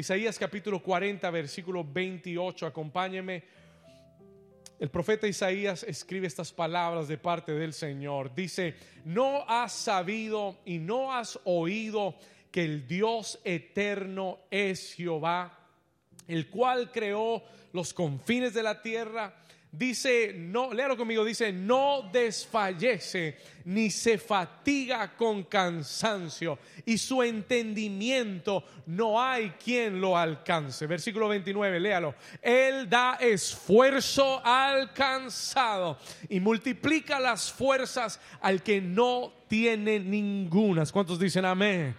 Isaías capítulo 40, versículo 28. Acompáñeme. El profeta Isaías escribe estas palabras de parte del Señor. Dice, no has sabido y no has oído que el Dios eterno es Jehová, el cual creó los confines de la tierra dice, no, léalo conmigo, dice, no desfallece ni se fatiga con cansancio y su entendimiento no hay quien lo alcance. Versículo 29, léalo. Él da esfuerzo al cansado y multiplica las fuerzas al que no tiene ningunas. ¿Cuántos dicen amén?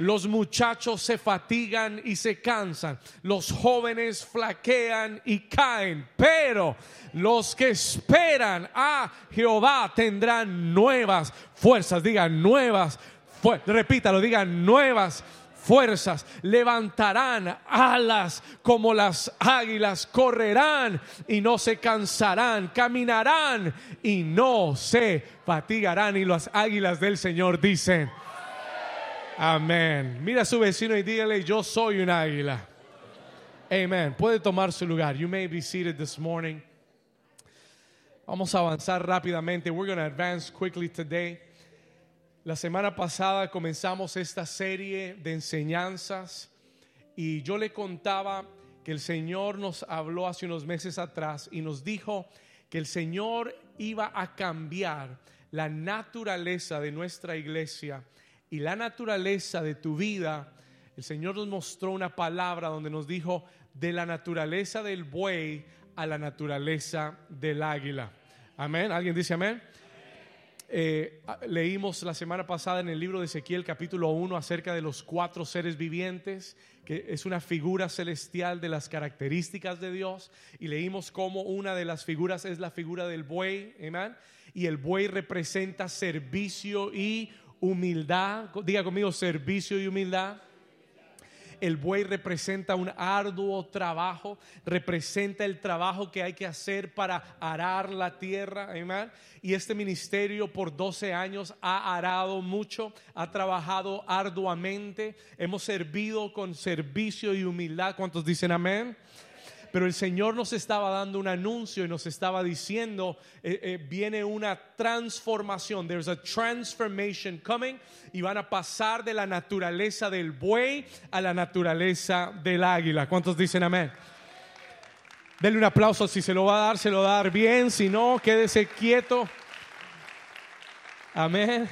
Los muchachos se fatigan y se cansan. Los jóvenes flaquean y caen. Pero los que esperan a Jehová tendrán nuevas fuerzas. Digan nuevas. Repítalo, digan nuevas fuerzas, levantarán alas como las águilas, correrán y no se cansarán, caminarán y no se fatigarán. Y las águilas del Señor dicen, Amén. Mira a su vecino y dígale, yo soy un águila. Amen. Puede tomar su lugar. You may be seated this morning. Vamos a avanzar rápidamente. We're going to advance quickly today. La semana pasada comenzamos esta serie de enseñanzas y yo le contaba que el Señor nos habló hace unos meses atrás y nos dijo que el Señor iba a cambiar la naturaleza de nuestra iglesia y la naturaleza de tu vida, el Señor nos mostró una palabra donde nos dijo de la naturaleza del buey a la naturaleza del águila. Amén. ¿Alguien dice amén? Eh, leímos la semana pasada en el libro de Ezequiel capítulo 1 acerca de los cuatro seres vivientes, que es una figura celestial de las características de Dios, y leímos cómo una de las figuras es la figura del buey, amén, y el buey representa servicio y humildad, diga conmigo servicio y humildad. El buey representa un arduo trabajo, representa el trabajo que hay que hacer para arar la tierra, Y este ministerio por 12 años ha arado mucho, ha trabajado arduamente, hemos servido con servicio y humildad. ¿Cuántos dicen amén? Pero el Señor nos estaba dando un anuncio y nos estaba diciendo, eh, eh, viene una transformación, there's a transformation coming y van a pasar de la naturaleza del buey a la naturaleza del águila. ¿Cuántos dicen amén? Denle un aplauso, si se lo va a dar, se lo va a dar bien, si no, quédese quieto. Amén.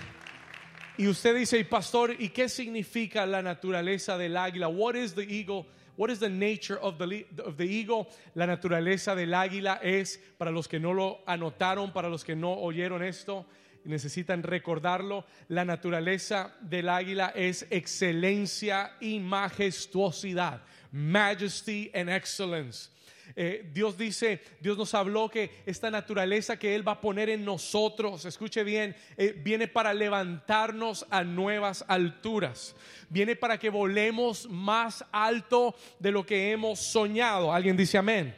Y usted dice, y pastor, ¿y qué significa la naturaleza del águila? What is the eagle? What is the nature of the, of the eagle? La naturaleza del águila es, para los que no lo anotaron, para los que no oyeron esto, necesitan recordarlo, la naturaleza del águila es excelencia y majestuosidad, majesty and excellence. Eh, Dios dice, Dios nos habló que esta naturaleza que Él va a poner en nosotros, escuche bien, eh, viene para levantarnos a nuevas alturas. Viene para que volemos más alto de lo que hemos soñado. ¿Alguien dice amén?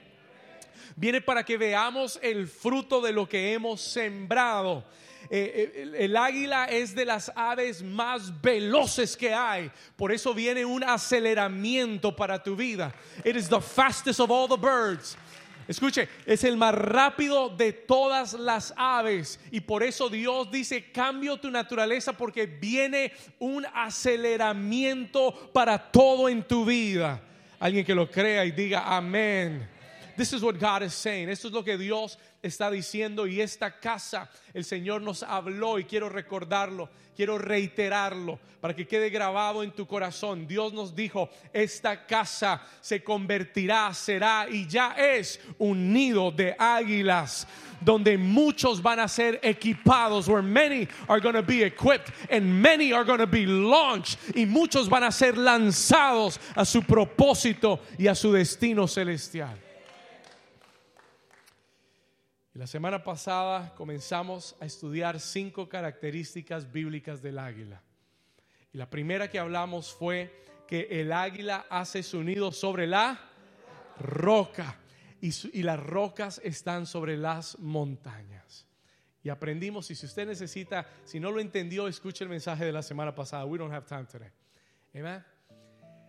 Viene para que veamos el fruto de lo que hemos sembrado. Eh, eh, el águila es de las aves más veloces que hay. Por eso viene un aceleramiento para tu vida. It is the fastest of all the birds. Escuche, es el más rápido de todas las aves. Y por eso Dios dice, cambio tu naturaleza porque viene un aceleramiento para todo en tu vida. Alguien que lo crea y diga amén. This is what God is saying. Esto es lo que Dios está diciendo y esta casa el Señor nos habló y quiero recordarlo, quiero reiterarlo para que quede grabado en tu corazón. Dios nos dijo, esta casa se convertirá, será y ya es un nido de águilas donde muchos van a ser equipados, where many are going to be equipped and many are going to be launched y muchos van a ser lanzados a su propósito y a su destino celestial. La semana pasada comenzamos a estudiar cinco características bíblicas del águila. Y la primera que hablamos fue que el águila hace su nido sobre la roca y, las rocas están sobre las montañas. Y aprendimos, y si usted necesita, si no lo entendió, escuche el mensaje de la semana pasada. We don't have time today.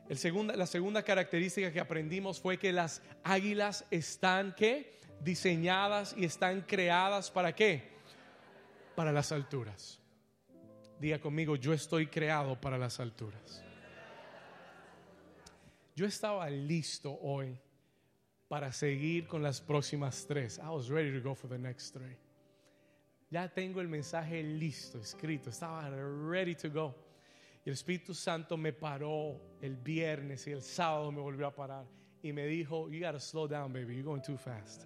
El segunda, la segunda característica que aprendimos fue que las águilas están ¿qué? Diseñadas y están creadas para qué? Para las alturas. Diga conmigo, yo estoy creado para las alturas. Yo estaba listo hoy para seguir con las próximas tres. I was ready to go for the next three. Ya tengo el mensaje listo, escrito. Estaba ready to go. Y el Espíritu Santo me paró el viernes y el sábado me volvió a parar y me dijo, you gotta slow down, baby, you're going too fast.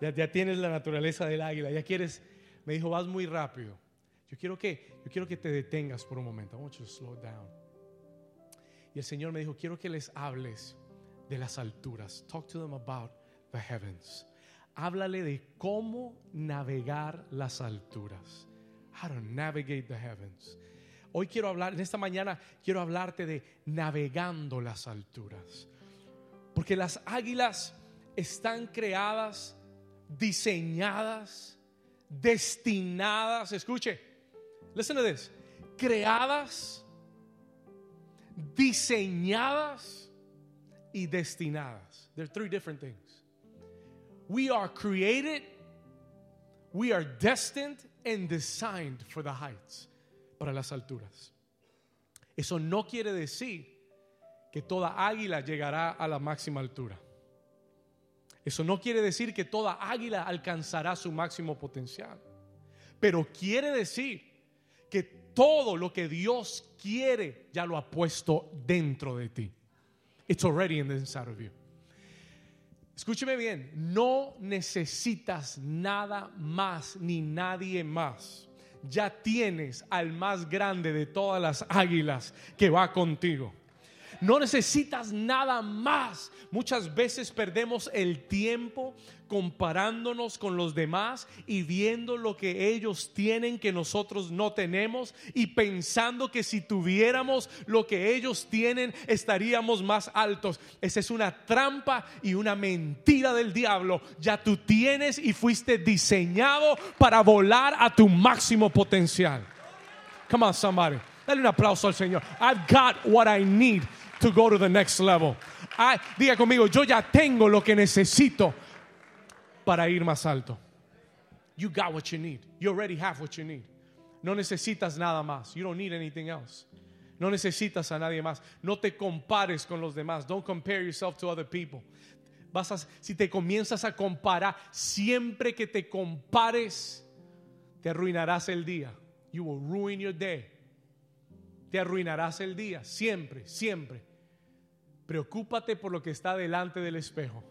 Ya, tienes la naturaleza del águila, ya quieres, me dijo, vas muy rápido. Yo quiero que, yo quiero que te detengas por un momento. I want you to slow down. Y el Señor me dijo, quiero que les hables de las alturas. Talk to them about the heavens. Háblale de cómo navegar las alturas. How to navigate the heavens. Hoy quiero hablar, en esta mañana quiero hablarte de navegando las alturas. Porque las águilas están creadas, diseñadas, destinadas, escuche, listen to this, creadas, diseñadas y destinadas. There are three different things. We are created, we are destined and designed for the heights para las alturas. Eso no quiere decir que toda águila llegará a la máxima altura. Eso no quiere decir que toda águila alcanzará su máximo potencial. Pero quiere decir que todo lo que Dios quiere ya lo ha puesto dentro de ti. It's already in the inside of you. Escúcheme bien, no necesitas nada más ni nadie más ya tienes al más grande de todas las águilas que va contigo. No necesitas nada más. Muchas veces perdemos el tiempo comparándonos con los demás y viendo lo que ellos tienen que nosotros no tenemos y pensando que si tuviéramos lo que ellos tienen estaríamos más altos. Esa es una trampa y una mentira del diablo. Ya tú tienes y fuiste diseñado para volar a tu máximo potencial. Come on, somebody. Dale un aplauso al Señor. I've got what I need to go to the next level. diga conmigo, yo ya tengo lo que necesito para ir más alto. You got what you need. You already have what you need. No necesitas nada más. You don't need anything else. No necesitas a nadie más. No te compares con los demás. Don't compare yourself to other people. Vas a, si te comienzas a comparar, siempre que te compares, te arruinarás el día. You will ruin your day. Te arruinarás el día. Siempre, siempre. Preocúpate por lo que está delante del espejo.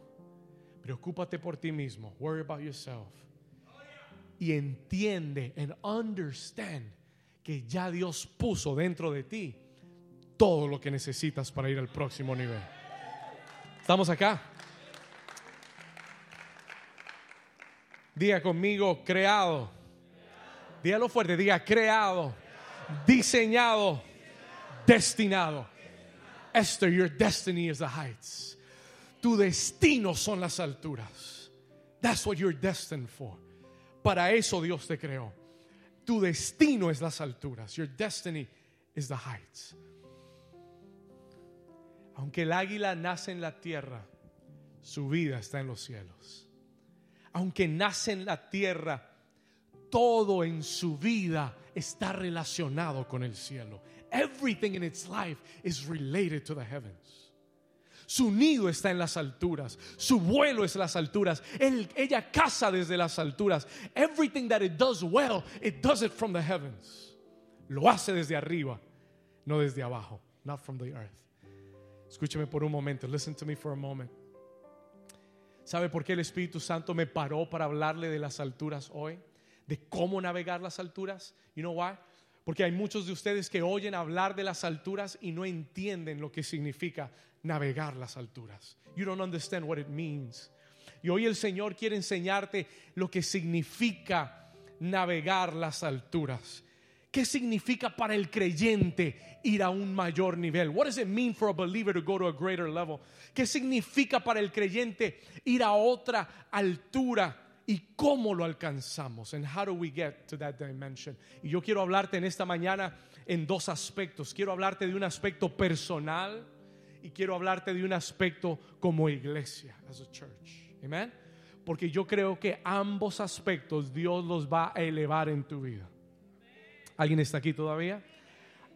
Preocúpate por ti mismo. Worry about yourself. Y entiende and understand que ya Dios puso dentro de ti todo lo que necesitas para ir al próximo nivel. ¿Estamos acá? Diga conmigo, creado. Dígalo fuerte, diga creado, diseñado, destinado. Esther, your destiny is the heights. Tu destino son las alturas. That's what you're destined for. Para eso Dios te creó. Tu destino es las alturas. Your destiny is the heights. Aunque el águila nace en la tierra, su vida está en los cielos. Aunque nace en la tierra, todo en su vida está relacionado con el cielo. Everything in its life is related to the heavens. Su nido está en las alturas. Su vuelo es las alturas. ella caza desde las alturas. Everything that it does well, it does it from the heavens. Lo hace desde arriba, no desde abajo. Not from the earth. Escúcheme por un momento. Listen to me for a moment. ¿Sabe por qué el Espíritu Santo me paró para hablarle de las alturas hoy? De cómo navegar las alturas. You know why? Porque hay muchos de ustedes que oyen hablar de las alturas y no entienden lo que significa navegar las alturas. You don't understand what it means. Y hoy el Señor quiere enseñarte lo que significa navegar las alturas. ¿Qué significa para el creyente ir a un mayor nivel? What does it mean for a believer to go to a greater level? ¿Qué significa para el creyente ir a otra altura? Y cómo lo alcanzamos. And how do we get to that dimension? Y yo quiero hablarte en esta mañana en dos aspectos. Quiero hablarte de un aspecto personal y quiero hablarte de un aspecto como iglesia, as a church. Amen. Porque yo creo que ambos aspectos Dios los va a elevar en tu vida. ¿Alguien está aquí todavía?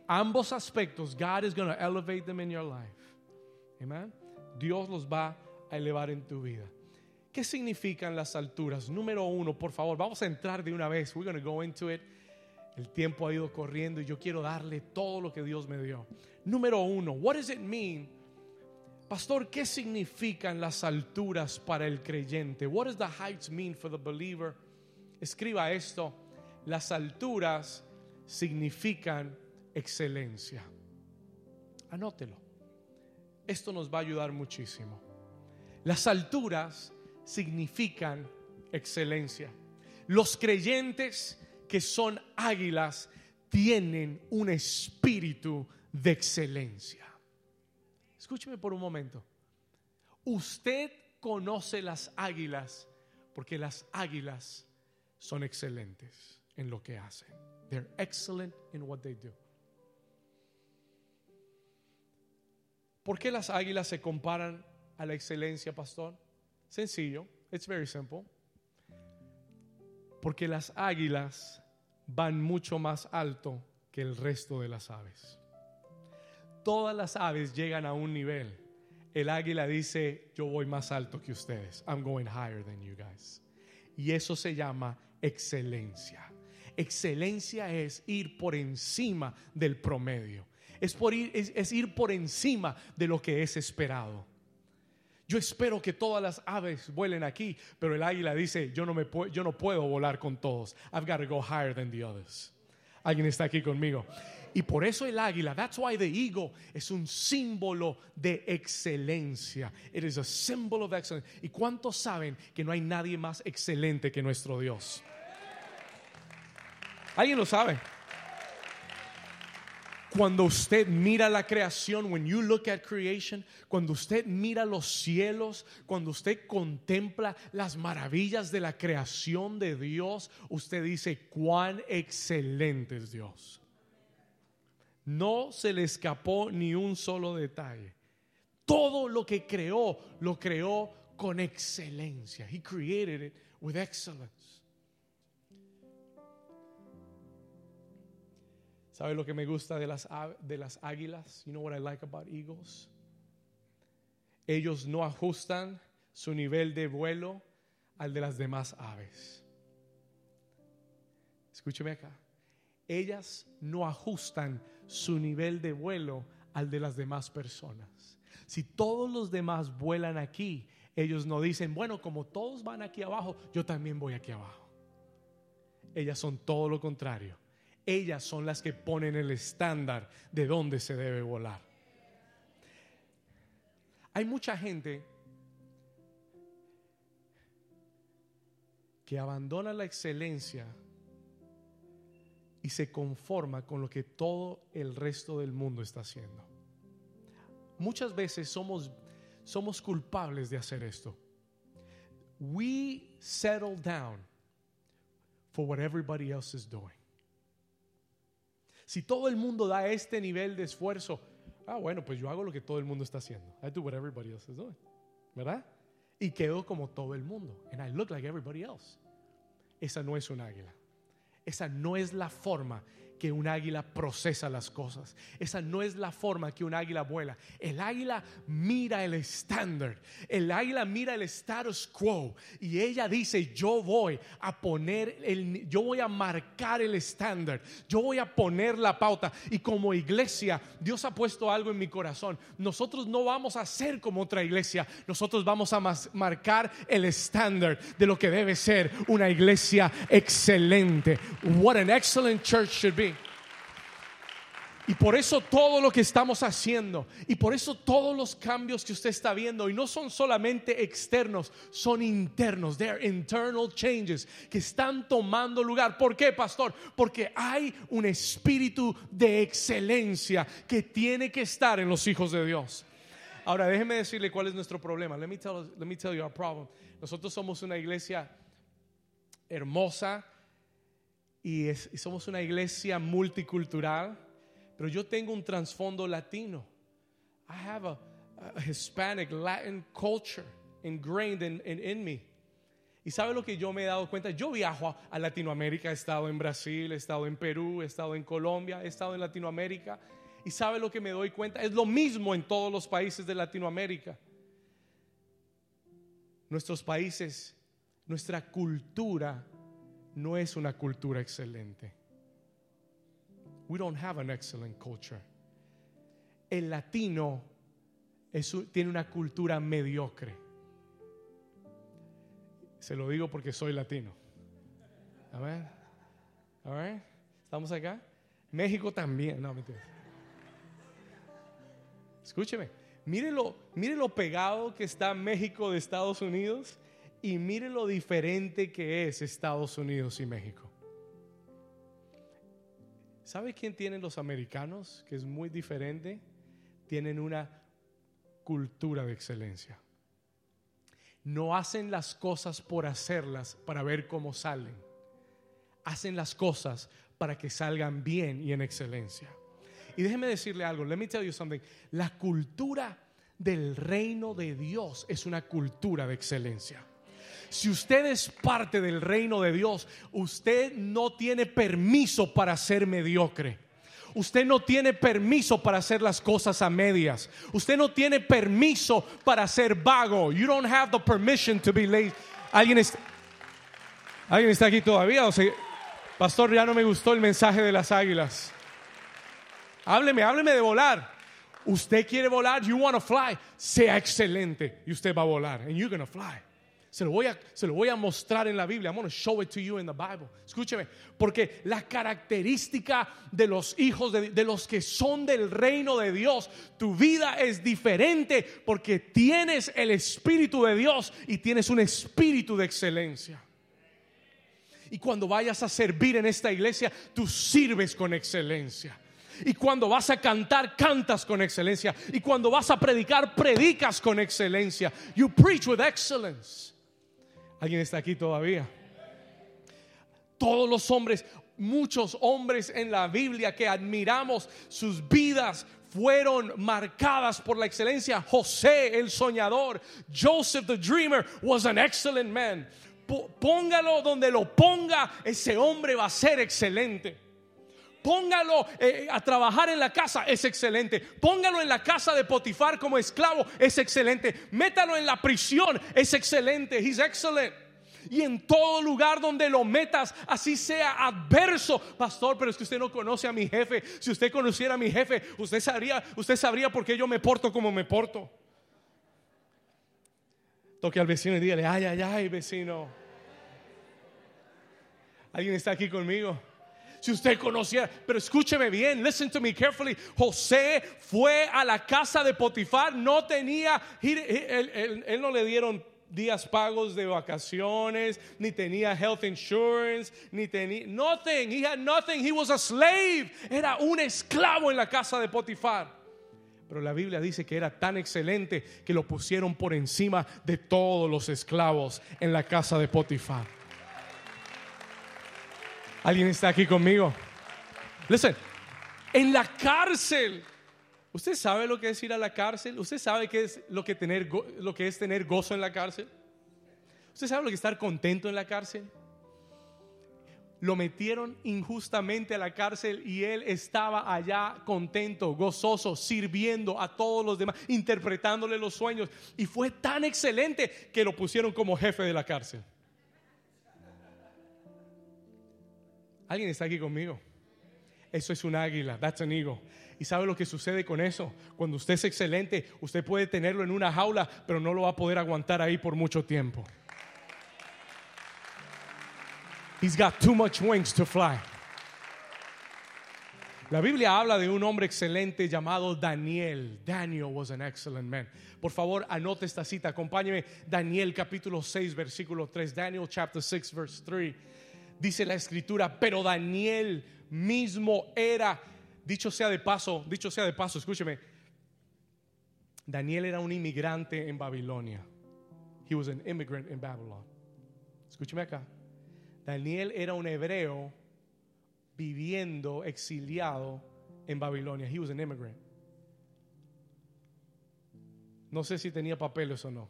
Ambos aspectos, God is going to elevate them in your life. Amen. Dios los va a elevar en tu vida. ¿Qué significan las alturas? Número uno, por favor, vamos a entrar de una vez. We're going to go into it. El tiempo ha ido corriendo y yo quiero darle todo lo que Dios me dio. Número uno, what does it mean? Pastor, ¿qué significan las alturas para el creyente? What does the heights mean for the believer? Escriba esto. Las alturas significan excelencia. Anótelo. Esto nos va a ayudar muchísimo. Las alturas significan excelencia. Los creyentes que son águilas tienen un espíritu de excelencia. Escúcheme por un momento. Usted conoce las águilas porque las águilas son excelentes en lo que hacen. They're excellent in what they do. ¿Por qué las águilas se comparan a la excelencia, pastor? Sencillo, it's very simple. Porque las águilas van mucho más alto que el resto de las aves. Todas las aves llegan a un nivel. El águila dice, yo voy más alto que ustedes. I'm going higher than you guys. Y eso se llama excelencia. Excelencia es ir por encima del promedio. Es, por ir, es, es ir por encima de lo que es esperado. Yo espero que todas las aves vuelen aquí, pero el águila dice, yo no, me yo no puedo volar con todos. I've got to go higher than the others. Alguien está aquí conmigo. Y por eso el águila, that's why the eagle es un símbolo de excelencia. It is a symbol of excellence. ¿Y cuántos saben que no hay nadie más excelente que nuestro Dios? ¿Alguien lo sabe? Cuando usted mira la creación, when you look at creation, cuando usted mira los cielos, cuando usted contempla las maravillas de la creación de Dios, usted dice, cuán excelente es Dios. No se le escapó ni un solo detalle. Todo lo que creó, lo creó con excelencia. He created it with excellence. ¿Sabe lo que me gusta de las, de las águilas? You know what I like about eagles? Ellos no ajustan su nivel de vuelo al de las demás aves. Escúcheme acá. Ellas no ajustan su nivel de vuelo al de las demás personas. Si todos los demás vuelan aquí, ellos no dicen, bueno, como todos van aquí abajo, yo también voy aquí abajo. Ellas son todo lo contrario ellas son las que ponen el estándar de dónde se debe volar. Hay mucha gente que abandona la excelencia y se conforma con lo que todo el resto del mundo está haciendo. Muchas veces somos, somos culpables de hacer esto. We settle down for what everybody else is doing. Si todo el mundo da este nivel de esfuerzo, ah, bueno, pues yo hago lo que todo el mundo está haciendo. I do what everybody else is doing. ¿Verdad? Y quedo como todo el mundo. And I look like everybody else. Esa no es un águila. Esa no es la forma que un águila procesa las cosas. Esa no es la forma que un águila vuela. El águila mira el estándar. El águila mira el status quo. Y ella dice, yo voy a poner, el, yo voy a marcar el estándar. Yo voy a poner la pauta. Y como iglesia, Dios ha puesto algo en mi corazón. Nosotros no vamos a ser como otra iglesia. Nosotros vamos a marcar el estándar de lo que debe ser una iglesia excelente. What an excellent church should be. Y por eso todo lo que estamos haciendo y por eso todos los cambios que usted está viendo y no son solamente externos, son internos. They're internal changes que están tomando lugar. ¿Por qué, pastor? Porque hay un espíritu de excelencia que tiene que estar en los hijos de Dios. Ahora, déjeme decirle cuál es nuestro problema. Let me tell, let me tell you our problem. Nosotros somos una iglesia hermosa y, y somos una iglesia multicultural pero yo tengo un trasfondo latino. I have a, Hispanic, Latin culture ingrained in, in, me. Y sabe lo que yo me he dado cuenta, yo viajo a Latinoamérica, he estado en Brasil, he estado en Perú, he estado en Colombia, he estado en Latinoamérica. Y sabe lo que me doy cuenta, es lo mismo en todos los países de Latinoamérica. Nuestros países, nuestra cultura no es una cultura excelente. We don't have an excellent culture. El latino tiene una cultura mediocre. Se lo digo porque soy latino. Amén. Right. ¿Estamos acá? México también. No, mentira. Escúcheme. Mire lo, mire lo pegado que está México de Estados Unidos y mire lo diferente que es Estados Unidos y México. ¿Sabe quién tienen los americanos? Que es muy diferente. Tienen una cultura de excelencia. No hacen las cosas por hacerlas para ver cómo salen. Hacen las cosas para que salgan bien y en excelencia. Y déjeme decirle algo, let me tell you something. La cultura del reino de Dios es una cultura de excelencia. Si usted es parte del reino de Dios, usted no tiene permiso para ser mediocre. Usted no tiene permiso para hacer las cosas a medias. Usted no tiene permiso para ser vago. You don't have the permission to be lazy. ¿Alguien, está, ¿Alguien está aquí todavía? Pastor, ya no me gustó el mensaje de las águilas. Hábleme, hábleme de volar. Usted quiere volar, you want to fly. Sea excelente y usted va a volar. And you're going to fly. Se lo, voy a, se lo voy a mostrar en la Biblia. I'm going to show it to you in the Bible. Escúcheme, porque la característica de los hijos, de, de los que son del reino de Dios, tu vida es diferente porque tienes el Espíritu de Dios y tienes un espíritu de excelencia. Y cuando vayas a servir en esta iglesia, tú sirves con excelencia. Y cuando vas a cantar, cantas con excelencia. Y cuando vas a predicar, predicas con excelencia. You preach with excellence. ¿Alguien está aquí todavía? Todos los hombres, muchos hombres en la Biblia que admiramos, sus vidas fueron marcadas por la excelencia. José, el soñador, Joseph the dreamer, was an excellent man. Póngalo donde lo ponga, ese hombre va a ser excelente. Póngalo eh, a trabajar en la casa, es excelente. Póngalo en la casa de Potifar como esclavo, es excelente. Métalo en la prisión, es excelente. He's excellent. Y en todo lugar donde lo metas, así sea adverso, pastor. Pero es que usted no conoce a mi jefe. Si usted conociera a mi jefe, usted sabría, usted sabría por qué yo me porto como me porto. Toque al vecino y dígale, ay, ay, ay, vecino. ¿Alguien está aquí conmigo? Si usted conociera, pero escúcheme bien, listen to me carefully. José fue a la casa de Potifar, no tenía, él, él- él no le dieron días pagos de vacaciones, ni tenía health insurance, ni tenía nothing. He had nothing. He was a slave. Era un esclavo en la casa de Potifar. Pero la Biblia dice que era tan excelente que lo pusieron por encima de todos los esclavos en la casa de Potifar. ¿Alguien está aquí conmigo? Listen, en la cárcel. ¿Usted sabe lo que es ir a la cárcel? ¿Usted sabe qué es lo que, tener lo que es tener gozo en la cárcel? ¿Usted sabe lo que es estar contento en la cárcel? Lo metieron injustamente a la cárcel y él estaba allá contento, gozoso, sirviendo a todos los demás, interpretándole los sueños. Y fue tan excelente que lo pusieron como jefe de la cárcel. ¿Alguien está aquí conmigo? Eso es un águila, that's an eagle. ¿Y sabe lo que sucede con eso? Cuando usted es excelente, usted puede tenerlo en una jaula, pero no lo va a poder aguantar ahí por mucho tiempo. He's got too much wings to fly. La Biblia habla de un hombre excelente llamado Daniel. Daniel was an excellent man. Por favor, anote esta cita. Acompáñeme. Daniel capítulo 6, versículo 3. Daniel chapter 6, verse 3. Dice la escritura, pero Daniel mismo era, dicho sea de paso, dicho sea de paso, escúcheme. Daniel era un inmigrante en Babilonia. He was an immigrant in Babylon. Escúcheme acá. Daniel era un hebreo viviendo exiliado en Babilonia. He was an immigrant. No sé si tenía papeles o no,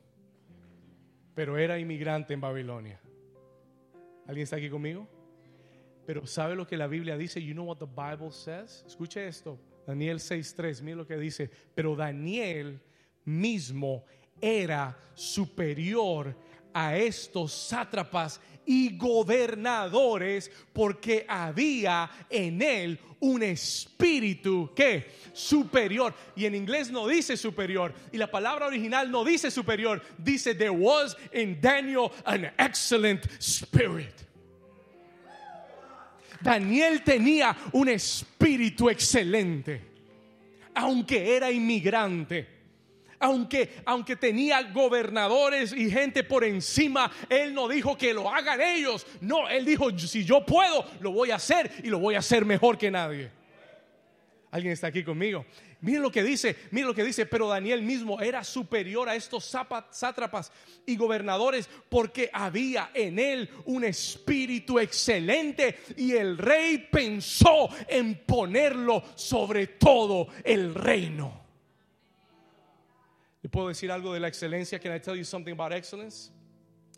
pero era inmigrante en Babilonia. ¿Alguien está aquí conmigo? Pero ¿sabe lo que la Biblia dice? You know what the Bible says? Escuche esto. Daniel 6:3, mira lo que dice. Pero Daniel mismo era superior a estos sátrapas y gobernadores porque había en él un espíritu que superior. Y en inglés no dice superior. Y la palabra original no dice superior. Dice there was in Daniel an excellent spirit. Daniel tenía un espíritu excelente aunque era inmigrante aunque, aunque tenía gobernadores y gente por encima, Él no dijo que lo hagan ellos. No, Él dijo, si yo puedo, lo voy a hacer y lo voy a hacer mejor que nadie. ¿Alguien está aquí conmigo? Miren lo que dice, miren lo que dice, pero Daniel mismo era superior a estos sátrapas y gobernadores porque había en él un espíritu excelente y el rey pensó en ponerlo sobre todo el reino. ¿Le puedo decir algo de la excelencia? Can I tell you something about excellence?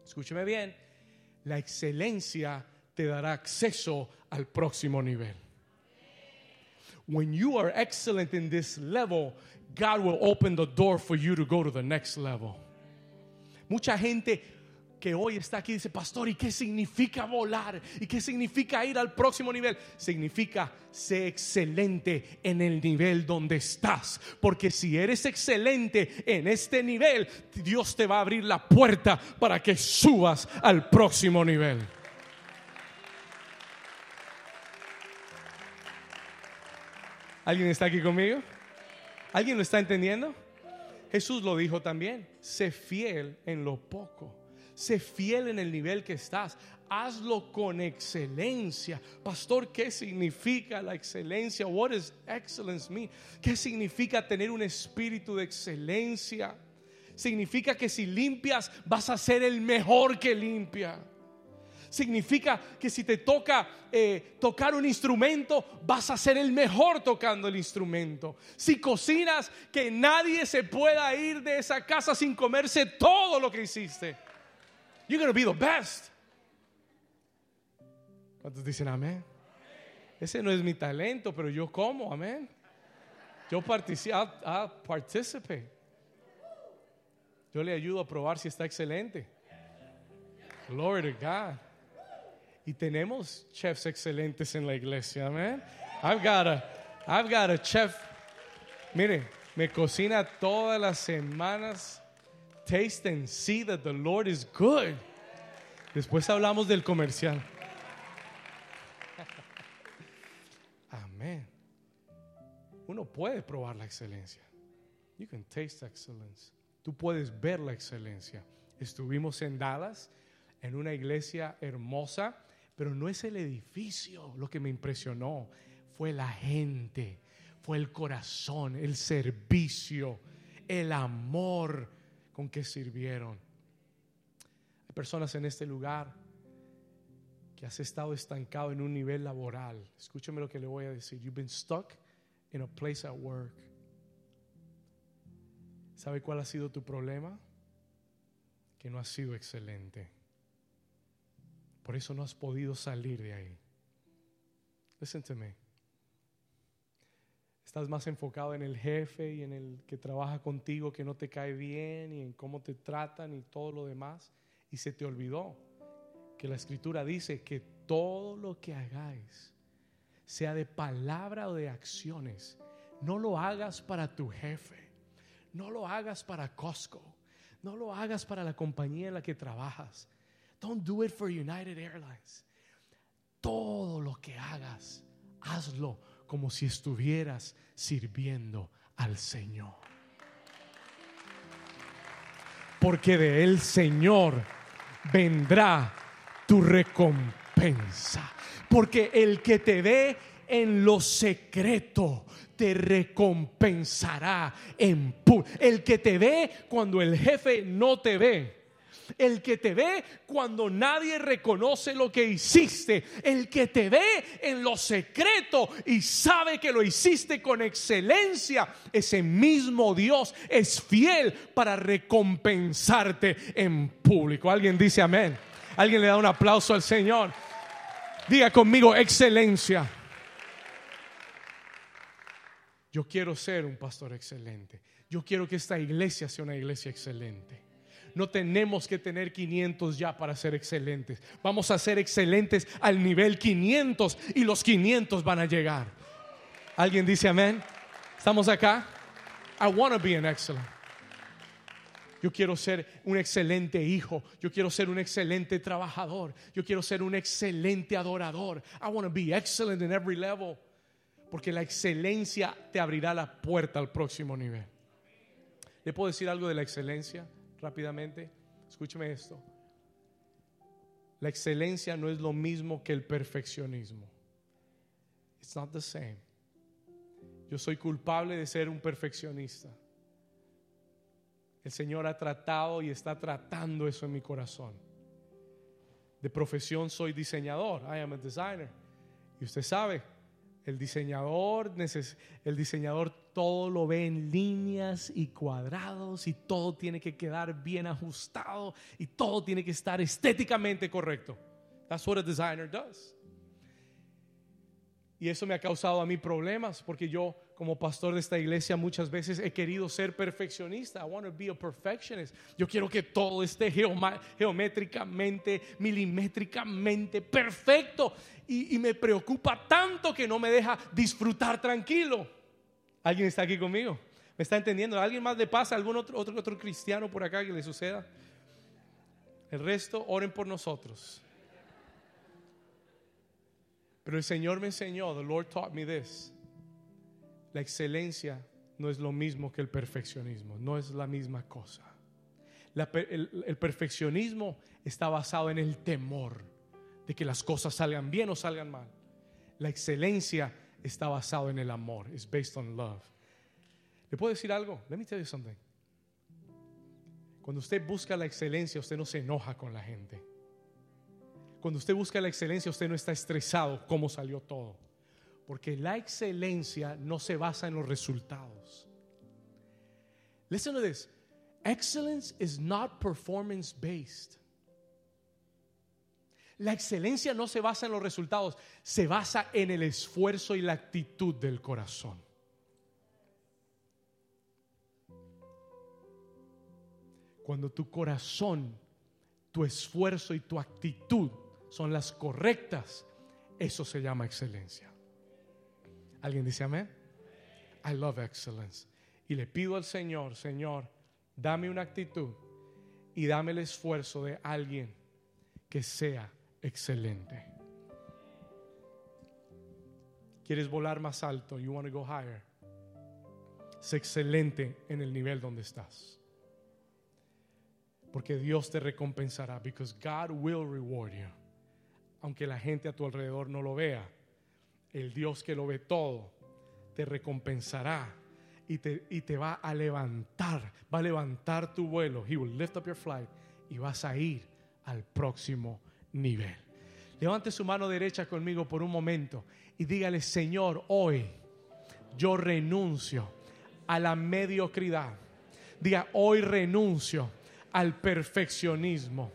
Escúcheme bien. La excelencia te dará acceso al próximo nivel. When you are excellent in this level, God will open the door for you to go to the next level. Mucha gente que hoy está aquí dice, pastor, ¿y qué significa volar? ¿Y qué significa ir al próximo nivel? Significa ser excelente en el nivel donde estás. Porque si eres excelente en este nivel, Dios te va a abrir la puerta para que subas al próximo nivel. ¿Alguien está aquí conmigo? ¿Alguien lo está entendiendo? Jesús lo dijo también, sé fiel en lo poco Sé fiel en el nivel que estás. Hazlo con excelencia. Pastor, ¿qué significa la excelencia? What does excellence mean? ¿Qué significa tener un espíritu de excelencia? Significa que si limpias vas a ser el mejor que limpia. Significa que si te toca eh, tocar un instrumento, vas a ser el mejor tocando el instrumento. Si cocinas, que nadie se pueda ir de esa casa sin comerse todo lo que hiciste. You're going to be the best. ¿Cuántos dicen amén? Ese no es mi talento, pero yo como, amén. Yo participo, I, participate. Yo le ayudo a probar si está excelente. Glory to God. Y tenemos chefs excelentes en la iglesia, amén. I've got a, I've got a chef. Mire, me cocina todas las semanas Taste and see that the Lord is good. Después hablamos del comercial. Amén. Uno puede probar la excelencia. You can taste excellence. Tú puedes ver la excelencia. Estuvimos en Dallas, en una iglesia hermosa, pero no es el edificio lo que me impresionó, fue la gente, fue el corazón, el servicio, el amor con que sirvieron. Hay personas en este lugar que has estado estancado en un nivel laboral. Escúchame lo que le voy a decir. You've been stuck in a place at work. ¿Sabe cuál ha sido tu problema? Que no has sido excelente. Por eso no has podido salir de ahí. Listen to me. Estás más enfocado en el jefe y en el que trabaja contigo que no te cae bien y en cómo te tratan y todo lo demás. Y se te olvidó que la escritura dice que todo lo que hagáis, sea de palabra o de acciones, no lo hagas para tu jefe, no lo hagas para Costco, no lo hagas para la compañía en la que trabajas. Don't do it for United Airlines. Todo lo que hagas, hazlo como si estuvieras sirviendo al Señor. Porque de él, Señor, vendrá tu recompensa. Porque el que te ve en lo secreto te recompensará en El que te ve cuando el jefe no te ve El que te ve cuando nadie reconoce lo que hiciste. El que te ve en lo secreto y sabe que lo hiciste con excelencia. Ese mismo Dios es fiel para recompensarte en público. Alguien dice amén. Alguien le da un aplauso al Señor. Diga conmigo excelencia. Yo quiero ser un pastor excelente. Yo quiero que esta iglesia sea una iglesia excelente. No tenemos que tener 500 ya para ser excelentes. Vamos a ser excelentes al nivel 500 y los 500 van a llegar. ¿Alguien dice amén? ¿Estamos acá? I want to be an excellent. Yo quiero ser un excelente hijo. Yo quiero ser un excelente trabajador. Yo quiero ser un excelente adorador. I want to be excellent in every level. Porque la excelencia te abrirá la puerta al próximo nivel. ¿Le puedo decir algo de la excelencia rápidamente? Escúcheme esto. La excelencia no es lo mismo que el perfeccionismo. It's not the same. Yo soy culpable de ser un perfeccionista. El Señor ha tratado y está tratando eso en mi corazón. De profesión soy diseñador. I am a designer. Y usted sabe, el diseñador, el diseñador todo lo ve en líneas y cuadrados y todo tiene que quedar bien ajustado y todo tiene que estar estéticamente correcto. That's what a designer does. Y eso me ha causado a mí problemas porque yo como pastor de esta iglesia muchas veces he querido ser perfeccionista. I want to be a perfectionist. Yo quiero que todo esté geométricamente, milimétricamente perfecto. Y, me preocupa tanto que no me deja disfrutar tranquilo. ¿Alguien está aquí conmigo? ¿Me está entendiendo? ¿Alguien más le pasa? ¿Algún otro, otro, otro cristiano por acá que le suceda? El resto, oren por nosotros. Pero el Señor me enseñó, the Lord taught me this la excelencia no es lo mismo que el perfeccionismo, no es la misma cosa. el, perfeccionismo está basado en el temor de que las cosas salgan bien o salgan mal. La excelencia está basado en el amor. It's based on love. ¿Le puedo decir algo? Let me tell you something. Cuando usted busca la excelencia, usted no se enoja con la gente. Cuando usted busca la excelencia, usted no está estresado cómo salió todo. Porque la excelencia no se basa en los resultados. Listen to this. Excellence is not performance based. La excelencia no se basa en los resultados, se basa en el esfuerzo y la actitud del corazón. Cuando tu corazón, tu esfuerzo y tu actitud son las correctas, eso se llama excelencia. ¿Alguien dice amén? I love excellence. Y le pido al Señor, Señor, dame una actitud y dame el esfuerzo de alguien que sea excelente. ¿Quieres volar más alto? You want to go higher. Sé excelente en el nivel donde estás. Porque Dios te recompensará. Because God will reward you. Aunque la gente a tu alrededor no lo vea el Dios que lo ve todo, te recompensará y te, y te va a levantar, va a levantar tu vuelo. He will lift up your flight y vas a ir al próximo nivel. Levante su mano derecha conmigo por un momento y dígale, Señor, hoy yo renuncio a la mediocridad. Diga, hoy renuncio al perfeccionismo.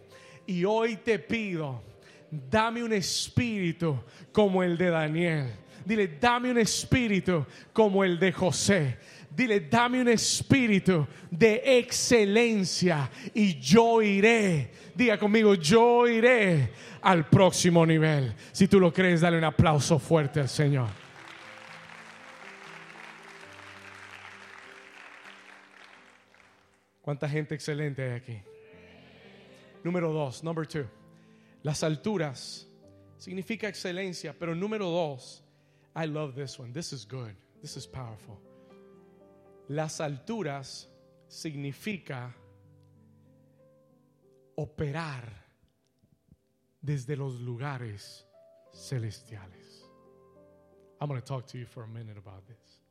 Y hoy te pido dame un espíritu como el de Daniel. Dile, dame un espíritu como el de José. Dile, dame un espíritu de excelencia y yo iré. Diga conmigo, yo iré al próximo nivel. Si tú lo crees, dale un aplauso fuerte al Señor. ¿Cuánta gente excelente hay aquí? Número dos, number two. Las alturas significa excelencia, pero número dos, I love this one. This is good. This is powerful. Las alturas significa operar desde los lugares celestiales. I'm going to talk to you for a minute about this.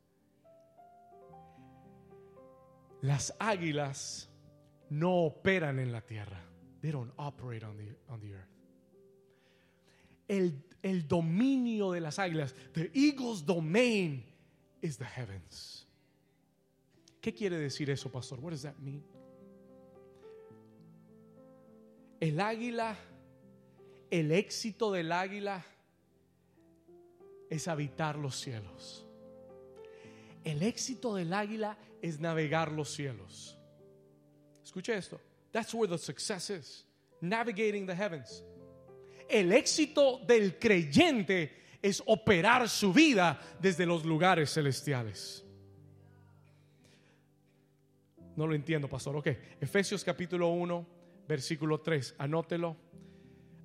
Las águilas no operan en la tierra they don't operate on the, on the earth. El, el dominio de las águilas, the eagle's domain is the heavens. ¿Qué quiere decir eso, pastor? What does that mean? El águila, el éxito del águila es habitar los cielos. El éxito del águila es navegar los cielos. Escuche esto. That's where the success is. Navigating the heavens. El éxito del creyente es operar su vida desde los lugares celestiales. No lo entiendo, pastor. Ok, Efesios capítulo 1, versículo 3. Anótelo.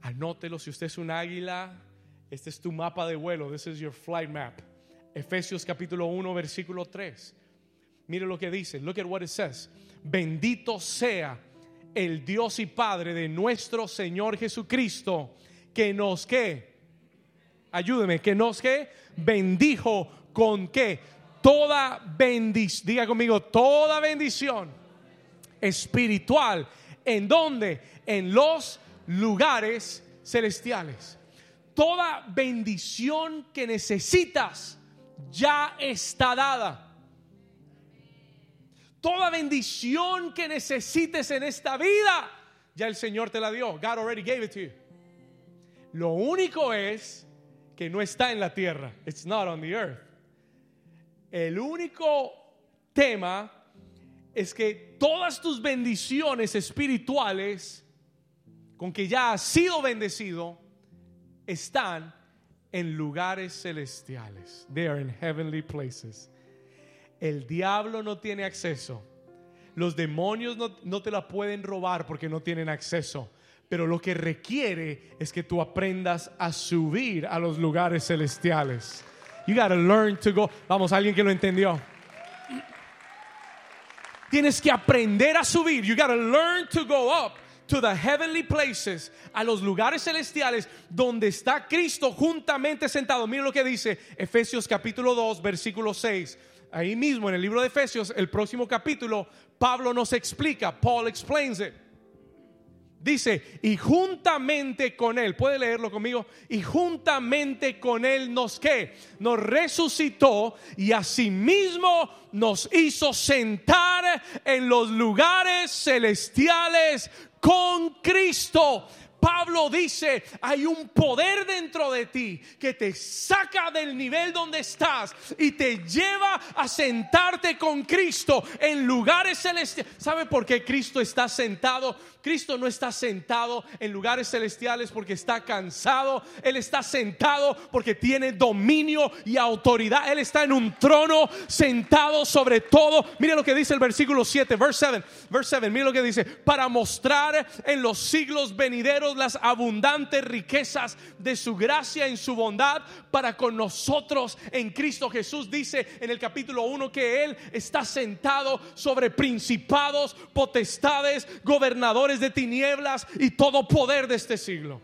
Anótelo. Si usted es un águila, este es tu mapa de vuelo. This is your flight map. Efesios capítulo 1, versículo 3. Mire lo que dice. Look at what it says. Bendito sea el Dios y Padre de nuestro Señor Jesucristo, que nos que, ayúdeme, que nos que bendijo con que toda bendición, diga conmigo, toda bendición espiritual. ¿En donde En los lugares celestiales. Toda bendición que necesitas ya está dada. Toda bendición que necesites en esta vida, ya el Señor te la dio. God already gave it to you. Lo único es que no está en la tierra. It's not on the earth. El único tema es que todas tus bendiciones espirituales con que ya has sido bendecido están en lugares celestiales. They are in heavenly places. El diablo no tiene acceso. Los demonios no, te la pueden robar porque no tienen acceso. Pero lo que requiere es que tú aprendas a subir a los lugares celestiales. You gotta learn to go. Vamos, alguien que lo entendió. Tienes que aprender a subir. You gotta learn to go up to the heavenly places, a los lugares celestiales donde está Cristo juntamente sentado. Mira lo que dice Efesios capítulo 2, versículo 6 ahí mismo en el libro de Efesios, el próximo capítulo, Pablo nos explica, Paul explains it. Dice, y juntamente con él, puede leerlo conmigo, y juntamente con él nos que nos resucitó y asimismo nos hizo sentar en los lugares celestiales con Cristo Pablo dice, hay un poder dentro de ti que te saca del nivel donde estás y te lleva a sentarte con Cristo en lugares celestiales. ¿Sabe por qué Cristo está sentado? Cristo no está sentado en lugares celestiales porque está cansado. Él está sentado porque tiene dominio y autoridad. Él está en un trono sentado sobre todo. Mire lo que dice el versículo 7, verse 7. Verse 7, mire lo que dice. Para mostrar en los siglos venideros las abundantes riquezas de su gracia en su bondad para con nosotros en Cristo Jesús. Dice en el capítulo 1 que Él está sentado sobre principados, potestades, gobernadores de tinieblas y todo poder de este siglo.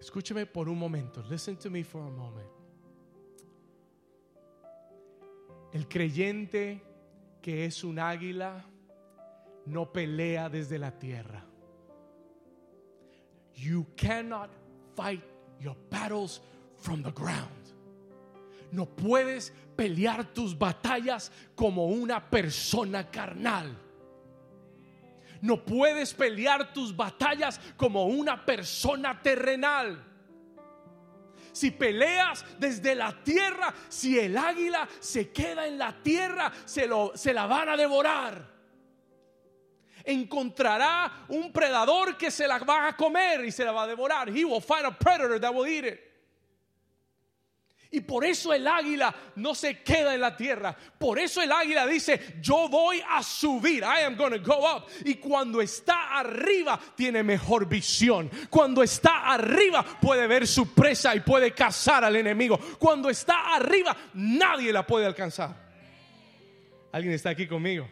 Escúcheme por un momento. Listen to me for a moment. El creyente que es un águila no pelea desde la tierra. You cannot fight your battles from the ground. No puedes pelear tus batallas como una persona carnal. No puedes pelear tus batallas como una persona terrenal. Si peleas desde la tierra, si el águila se queda en la tierra, se, lo, se la van a devorar. Encontrará un predador que se la va a comer y se la va a devorar. He will find a predator that will eat it. Y por eso el águila no se queda en la tierra. Por eso el águila dice, yo voy a subir. I am going to go up. Y cuando está arriba tiene mejor visión. Cuando está arriba puede ver su presa y puede cazar al enemigo. Cuando está arriba nadie la puede alcanzar. ¿Alguien está aquí conmigo?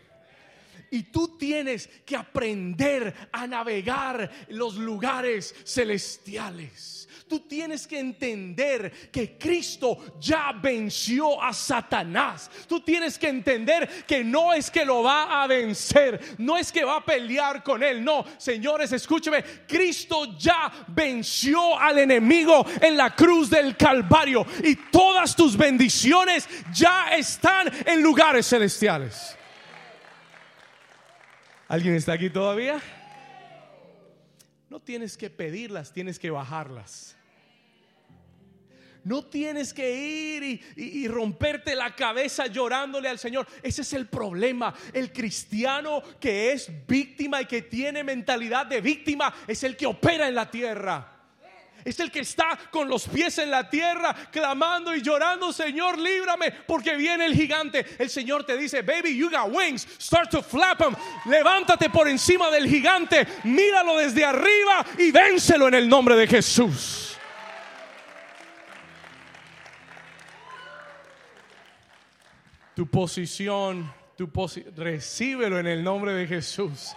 Y tú tienes que aprender a navegar los lugares celestiales. Tú tienes que entender que Cristo ya venció a Satanás. Tú tienes que entender que no es que lo va a vencer, no es que va a pelear con él. No, señores, escúcheme, Cristo ya venció al enemigo en la cruz del Calvario y todas tus bendiciones ya están en lugares celestiales. ¿Alguien está aquí todavía? No tienes que pedirlas, tienes que bajarlas. No tienes que ir y, romperte la cabeza llorándole al Señor. Ese es el problema. El cristiano que es víctima y que tiene mentalidad de víctima es el que opera en la tierra. Es el que está con los pies en la tierra, clamando y llorando, Señor, líbrame, porque viene el gigante. El Señor te dice, baby, you got wings, start to flap them. Levántate por encima del gigante, míralo desde arriba y vénselo en el nombre de Jesús. Tu posición, tu recíbelo en el nombre de Jesús.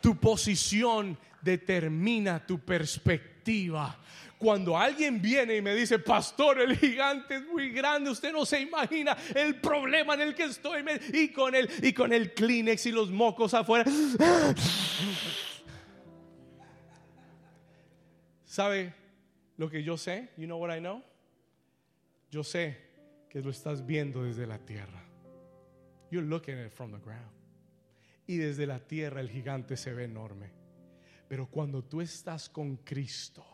Tu posición determina tu perspectiva. Cuando alguien viene y me dice, pastor, el gigante es muy grande, usted no se imagina el problema en el que estoy y con el y con el Kleenex y los mocos afuera. ¿Sabe lo que yo sé? You know what I know? Yo sé que lo estás viendo desde la tierra. You're looking at it from the ground. Y desde la tierra el gigante se ve enorme. Pero cuando tú estás con Cristo,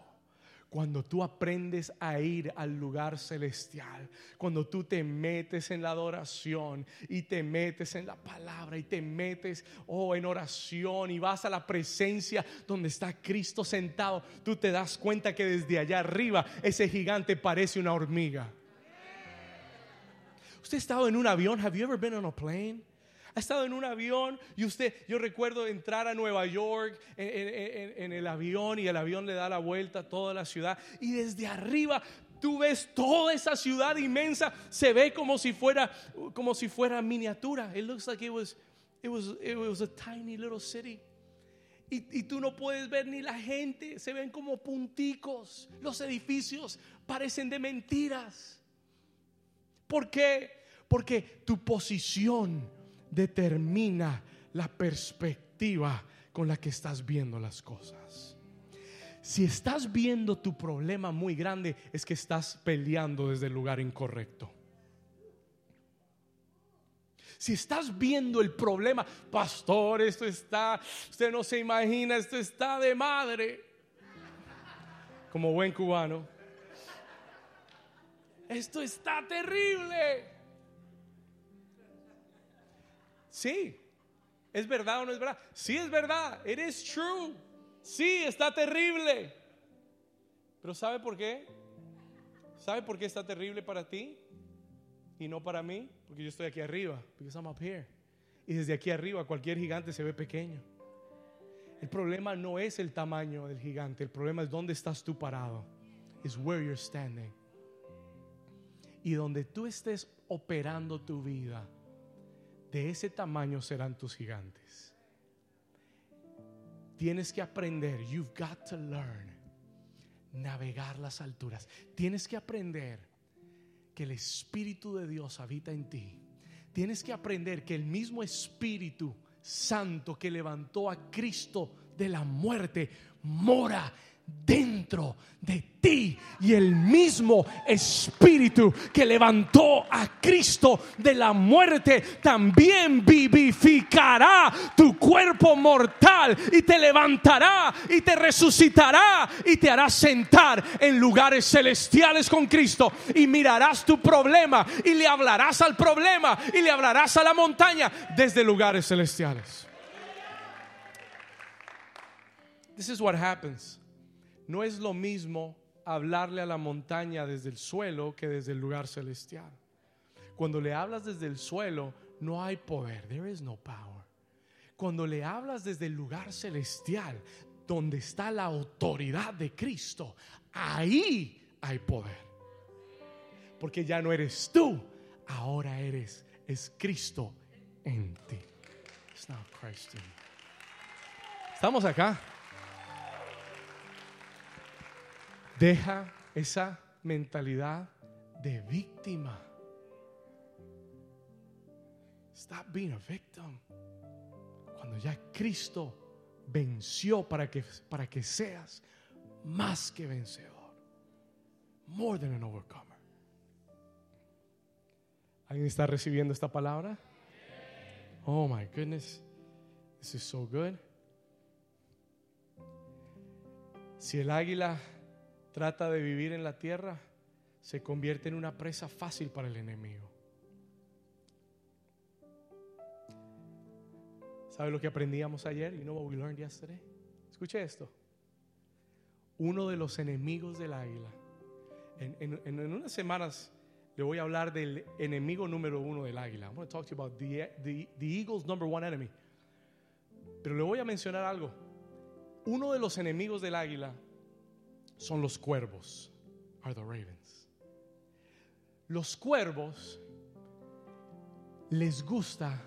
cuando tú aprendes a ir al lugar celestial, cuando tú te metes en la adoración y te metes en la palabra y te metes oh en oración y vas a la presencia donde está Cristo sentado, tú te das cuenta que desde allá arriba ese gigante parece una hormiga. ¿Usted ha estado en un avión? Have you ever been on a plane? ¿Ha estado en un avión y usted, yo recuerdo entrar a Nueva York en, el avión y el avión le da la vuelta a toda la ciudad y desde arriba tú ves toda esa ciudad inmensa, se ve como si fuera, como si fuera miniatura. It looks like it was, it was, it was a tiny little city. Y, y, tú no puedes ver ni la gente, se ven como punticos, los edificios parecen de mentiras. ¿Por qué? Porque tu posición determina la perspectiva con la que estás viendo las cosas. Si estás viendo tu problema muy grande, es que estás peleando desde el lugar incorrecto. Si estás viendo el problema, pastor, esto está, usted no se imagina, esto está de madre. Como buen cubano esto está terrible. Sí, ¿es verdad o no es verdad? Sí, es verdad. It is true. Sí, está terrible. Pero ¿sabe por qué? ¿Sabe por qué está terrible para ti y no para mí? Porque yo estoy aquí arriba. Because I'm up here. Y desde aquí arriba cualquier gigante se ve pequeño. El problema no es el tamaño del gigante, el problema es dónde estás tú parado. Is where you're standing y donde tú estés operando tu vida, de ese tamaño serán tus gigantes. Tienes que aprender, you've got to learn, navegar las alturas. Tienes que aprender que el Espíritu de Dios habita en ti. Tienes que aprender que el mismo Espíritu Santo que levantó a Cristo de la muerte mora dentro de ti y el mismo espíritu que levantó a Cristo de la muerte también vivificará tu cuerpo mortal y te levantará y te resucitará y te hará sentar en lugares celestiales con Cristo y mirarás tu problema y le hablarás al problema y le hablarás a la montaña desde lugares celestiales. This is what happens no es lo mismo hablarle a la montaña desde el suelo que desde el lugar celestial. Cuando le hablas desde el suelo, no hay poder. There is no power. Cuando le hablas desde el lugar celestial, donde está la autoridad de Cristo, ahí hay poder. Porque ya no eres tú, ahora eres es Cristo en ti. It's not Christ in me. Estamos acá. Deja esa mentalidad de víctima. Stop being a victim. Cuando ya Cristo venció para que, para que seas más que vencedor. More than an overcomer. ¿Alguien está recibiendo esta palabra? Oh my goodness. This is so good. Si el águila trata de vivir en la tierra, se convierte en una presa fácil para el enemigo. ¿Sabe lo que aprendíamos ayer? You know what we learned yesterday? Escuche esto. Uno de los enemigos del águila. En, unas semanas le voy a hablar del enemigo número uno del águila. I'm going to talk to you about the, the, the eagle's number one enemy. Pero le voy a mencionar algo. Uno de los enemigos del águila son los cuervos. Are the ravens. Los cuervos les gusta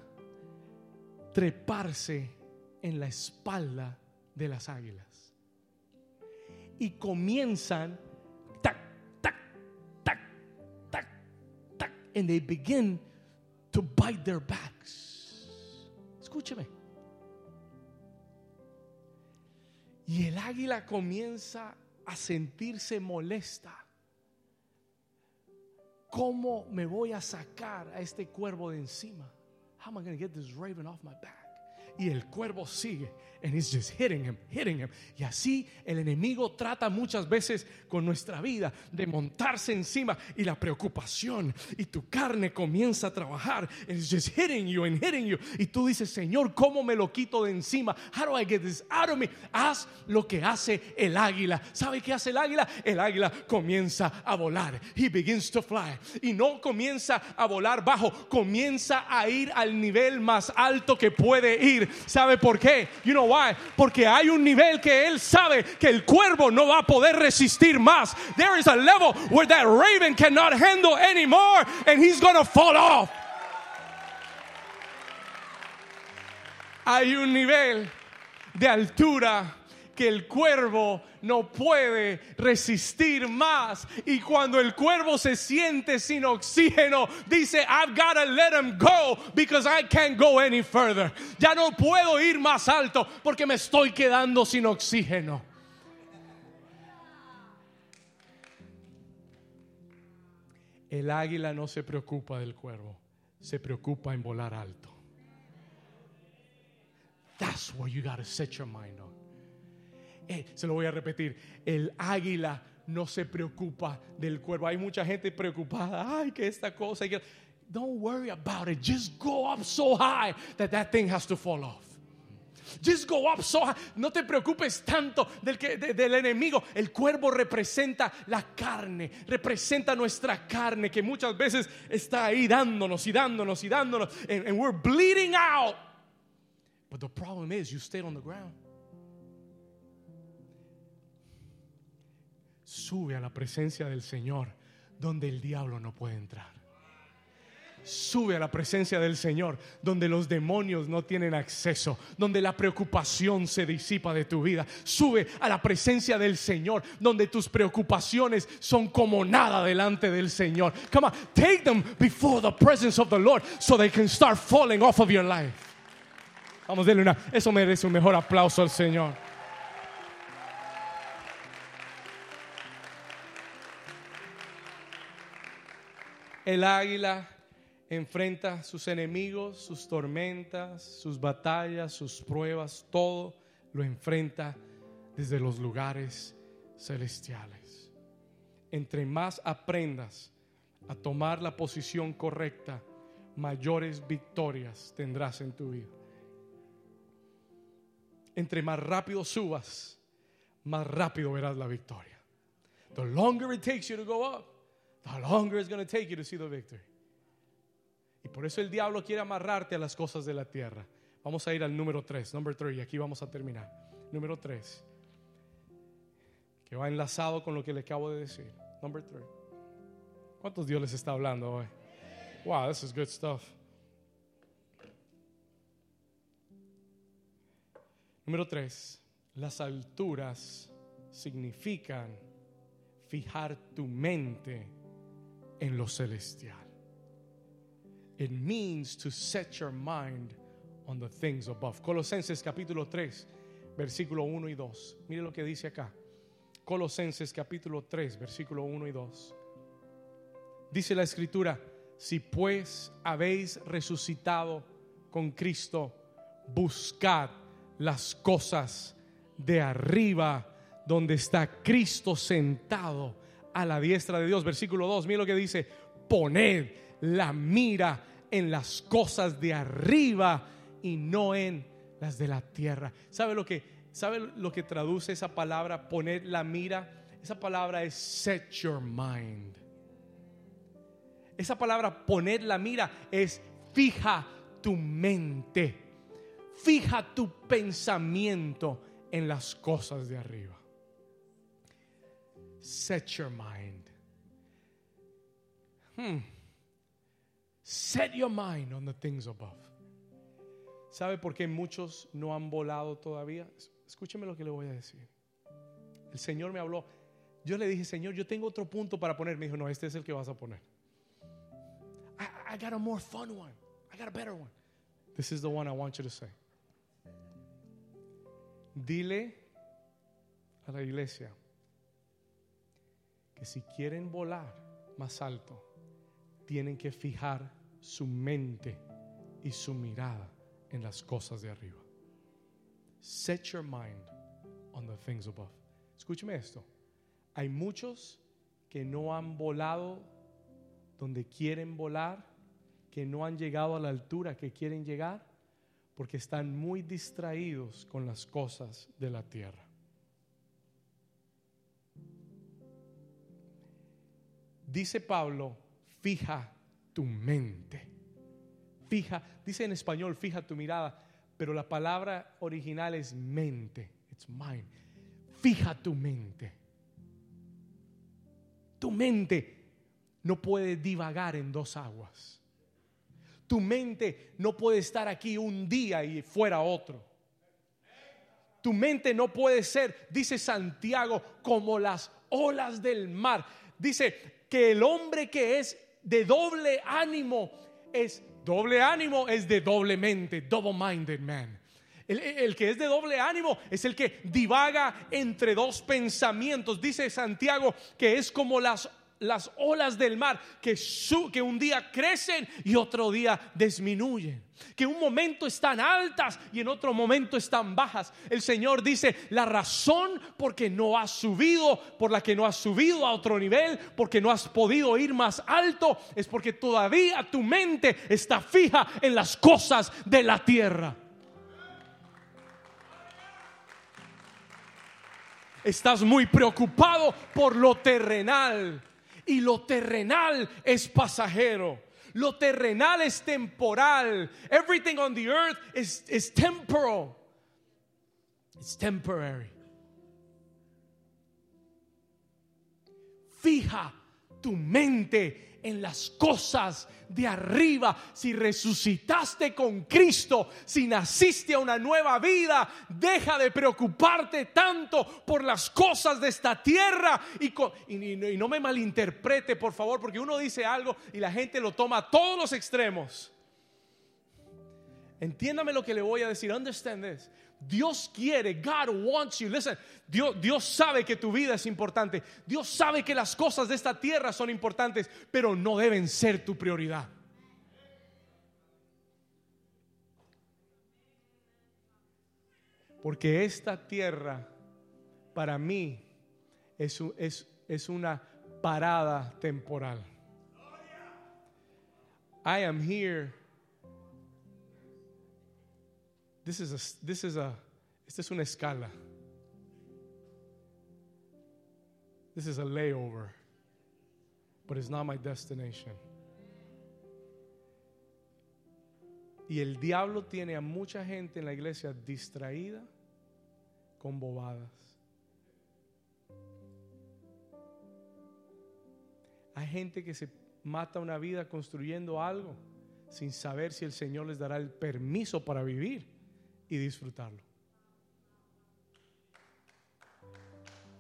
treparse en la espalda de las águilas. Y comienzan tac, tac, tac, tac, tac, and they begin to bite their backs. Escúcheme. Y el águila comienza a sentirse molesta. ¿Cómo me voy a sacar a este cuervo de encima? How am I going to get this raven off my back? Y el cuervo sigue, and it's just hitting him, hitting him. Y así el enemigo trata muchas veces con nuestra vida de montarse encima y la preocupación y tu carne comienza a trabajar, and it's just hitting you and hitting you. Y tú dices, Señor, ¿cómo me lo quito de encima? How do I get this out of me? Haz lo que hace el águila. ¿Sabe qué hace el águila? El águila comienza a volar. He begins to fly. Y no comienza a volar bajo, comienza a ir al nivel más alto que puede ir. ¿Sabe por qué? You know why? Porque hay un nivel que él sabe que el cuervo no va a poder resistir más. There is a level where that raven cannot handle anymore and he's gonna fall off. Hay un nivel de altura que el cuervo no puede resistir más. Y cuando el cuervo se siente sin oxígeno, dice, I've got to let him go because I can't go any further. Ya no puedo ir más alto porque me estoy quedando sin oxígeno. El águila no se preocupa del cuervo, se preocupa en volar alto. That's where you got to set your mind on. Eh, se lo voy a repetir. El águila no se preocupa del cuervo. Hay mucha gente preocupada. Ay, que esta cosa. que-". Don't worry about it. Just go up so high that that thing has to fall off. Just go up so high. No te preocupes tanto del, que, de- del enemigo. El cuervo representa la carne, representa nuestra carne que muchas veces está ahí dándonos y dándonos y dándonos. And, and we're bleeding out. But the problem is, you stayed on the ground. Sube a la presencia del Señor donde el diablo no puede entrar. Sube a la presencia del Señor donde los demonios no tienen acceso, donde la preocupación se disipa de tu vida. Sube a la presencia del Señor donde tus preocupaciones son como nada delante del Señor. Come on, take them before the presence of the Lord so they can start falling off of your life. Vamos, denle una. Eso merece un mejor aplauso al Señor. El águila enfrenta sus enemigos, sus tormentas, sus batallas, sus pruebas, todo lo enfrenta desde los lugares celestiales. Entre más aprendas a tomar la posición correcta, mayores victorias tendrás en tu vida. Entre más rápido subas, más rápido verás la victoria. The longer it takes you to go up, the longer it's going to take you to see the victory. Y por eso el diablo quiere amarrarte a las cosas de la tierra. Vamos a ir al número 3, number 3, y aquí vamos a terminar. Número 3, que va enlazado con lo que le acabo de decir. Number 3. ¿Cuántos Dios les está hablando hoy? Wow, this is good stuff. Número tres, las alturas significan fijar tu mente en lo celestial. It means to set your mind on the things above. Colosenses capítulo 3, versículo 1 y 2. Mire lo que dice acá. Colosenses capítulo 3, versículo 1 y 2. Dice la escritura, si pues habéis resucitado con Cristo, buscad las cosas de arriba, donde está Cristo sentado a la diestra de Dios. Versículo 2, mira lo que dice, poned la mira en las cosas de arriba y no en las de la tierra. ¿Sabe lo que, sabe lo que traduce esa palabra, poner la mira? Esa palabra es set your mind. Esa palabra poner la mira es fija tu mente, fija tu pensamiento en las cosas de arriba. Set your mind. Hmm. Set your mind on the things above. ¿Sabe por qué muchos no han volado todavía? Escúcheme lo que le voy a decir. El Señor me habló. Yo le dije, Señor, yo tengo otro punto para poner. Me dijo, no, este es el que vas a poner. I, I got a more fun one. I got a better one. This is the one I want you to say. Dile a la iglesia que si quieren volar más alto, tienen que fijar su mente y su mirada en las cosas de arriba. Set your mind on the things above. Escúcheme esto. Hay muchos que no han volado donde quieren volar, que no han llegado a la altura que quieren llegar, porque están muy distraídos con las cosas de la tierra. Dice Pablo, fija tu mente. Fija, dice en español, fija tu mirada, pero la palabra original es mente. It's mind. Fija tu mente. Tu mente no puede divagar en dos aguas. Tu mente no puede estar aquí un día y fuera otro. Tu mente no puede ser, dice Santiago, como las olas del mar. Dice que el hombre que es de doble ánimo es doble ánimo es de doble mente, double minded man. El, el, que es de doble ánimo es el que divaga entre dos pensamientos. Dice Santiago que es como las las olas del mar que, que un día crecen y otro día disminuyen. Que un momento están altas y en otro momento están bajas. El Señor dice, la razón por que no has subido, por la que no has subido a otro nivel, porque no has podido ir más alto, es porque todavía tu mente está fija en las cosas de la tierra. Estás muy preocupado por lo terrenal y lo terrenal es pasajero. Lo terrenal es temporal. Everything on the earth is, is temporal. It's temporary. Fija tu mente en las cosas de arriba. Si resucitaste con Cristo, si naciste a una nueva vida, deja de preocuparte tanto por las cosas de esta tierra. Y, no me malinterprete, por favor, porque uno dice algo y la gente lo toma a todos los extremos. Entiéndame lo que le voy a decir. Understand this. Dios quiere, God wants you. Listen, Dios, Dios sabe que tu vida es importante. Dios sabe que las cosas de esta tierra son importantes, pero no deben ser tu prioridad. Porque esta tierra para mí es, es, es una parada temporal. I am here This is a, this is a, esta es una escala. This is a layover, but it's not my destination. Y el diablo tiene a mucha gente en la iglesia distraída con bobadas. Hay gente que se mata una vida construyendo algo sin saber si el Señor les dará el permiso para vivir y disfrutarlo.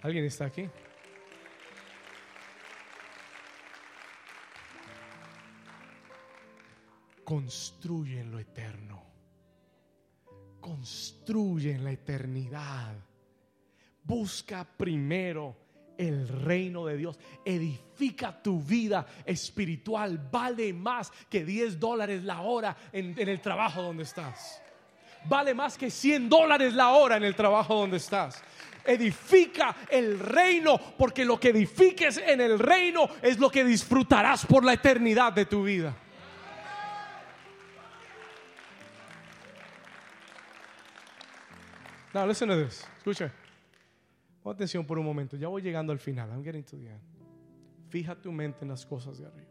¿Alguien está aquí? Construye en lo eterno. Construye en la eternidad. Busca primero el reino de Dios. Edifica tu vida espiritual. Vale más que 10 dólares la hora en, en, el trabajo donde estás. Vale más que 100 dólares la hora en el trabajo donde estás. Edifica el reino, porque lo que edifiques en el reino es lo que disfrutarás por la eternidad de tu vida. Now listen to this. Escucha. Pon atención por un momento. Ya voy llegando al final. I'm getting to the end. Fija tu mente en las cosas de arriba.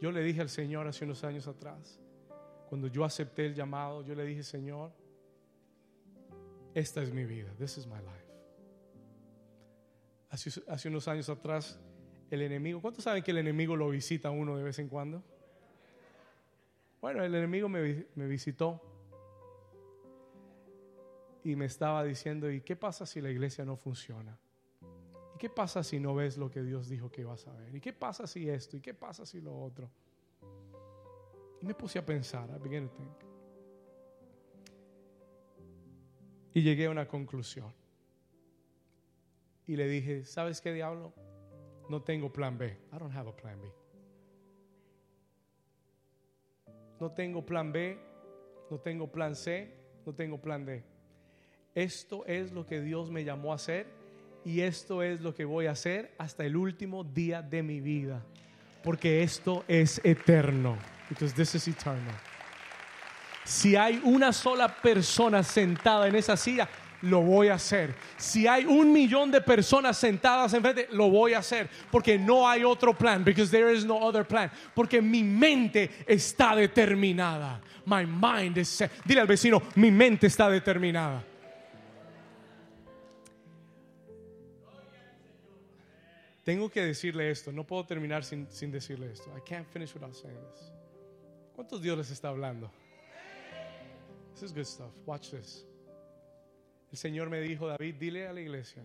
Yo le dije al Señor hace unos años atrás, cuando yo acepté el llamado, yo le dije, Señor, esta es mi vida. This is my life. Hace, unos años atrás, el enemigo, ¿cuántos saben que el enemigo lo visita a uno de vez en cuando? Bueno, el enemigo me, me visitó y me estaba diciendo, ¿y qué pasa si la iglesia no funciona? ¿Y qué pasa si no ves lo que Dios dijo que vas a ver? ¿Y qué pasa si esto? ¿Y qué pasa si lo otro? Me puse a pensar, I began to. Y llegué a una conclusión. Y le dije, ¿sabes qué diablo? No tengo plan B. I don't have a plan B. No tengo plan B, no tengo plan C, no tengo plan D. Esto es lo que Dios me llamó a hacer y esto es lo que voy a hacer hasta el último día de mi vida. Porque esto es eterno. Because this is eternal. Si hay una sola persona sentada en esa silla, lo voy a hacer. Si hay un millón de personas sentadas enfrente, lo voy a hacer. Porque no hay otro plan. Because there is no other plan. Porque mi mente está determinada. My mind is set. Dile al vecino, mi mente está determinada. Tengo que decirle esto, no puedo terminar sin, sin, decirle esto. I can't finish without saying this. ¿Cuántos Dios les está hablando? This is good stuff. Watch this. El Señor me dijo, David, dile a la iglesia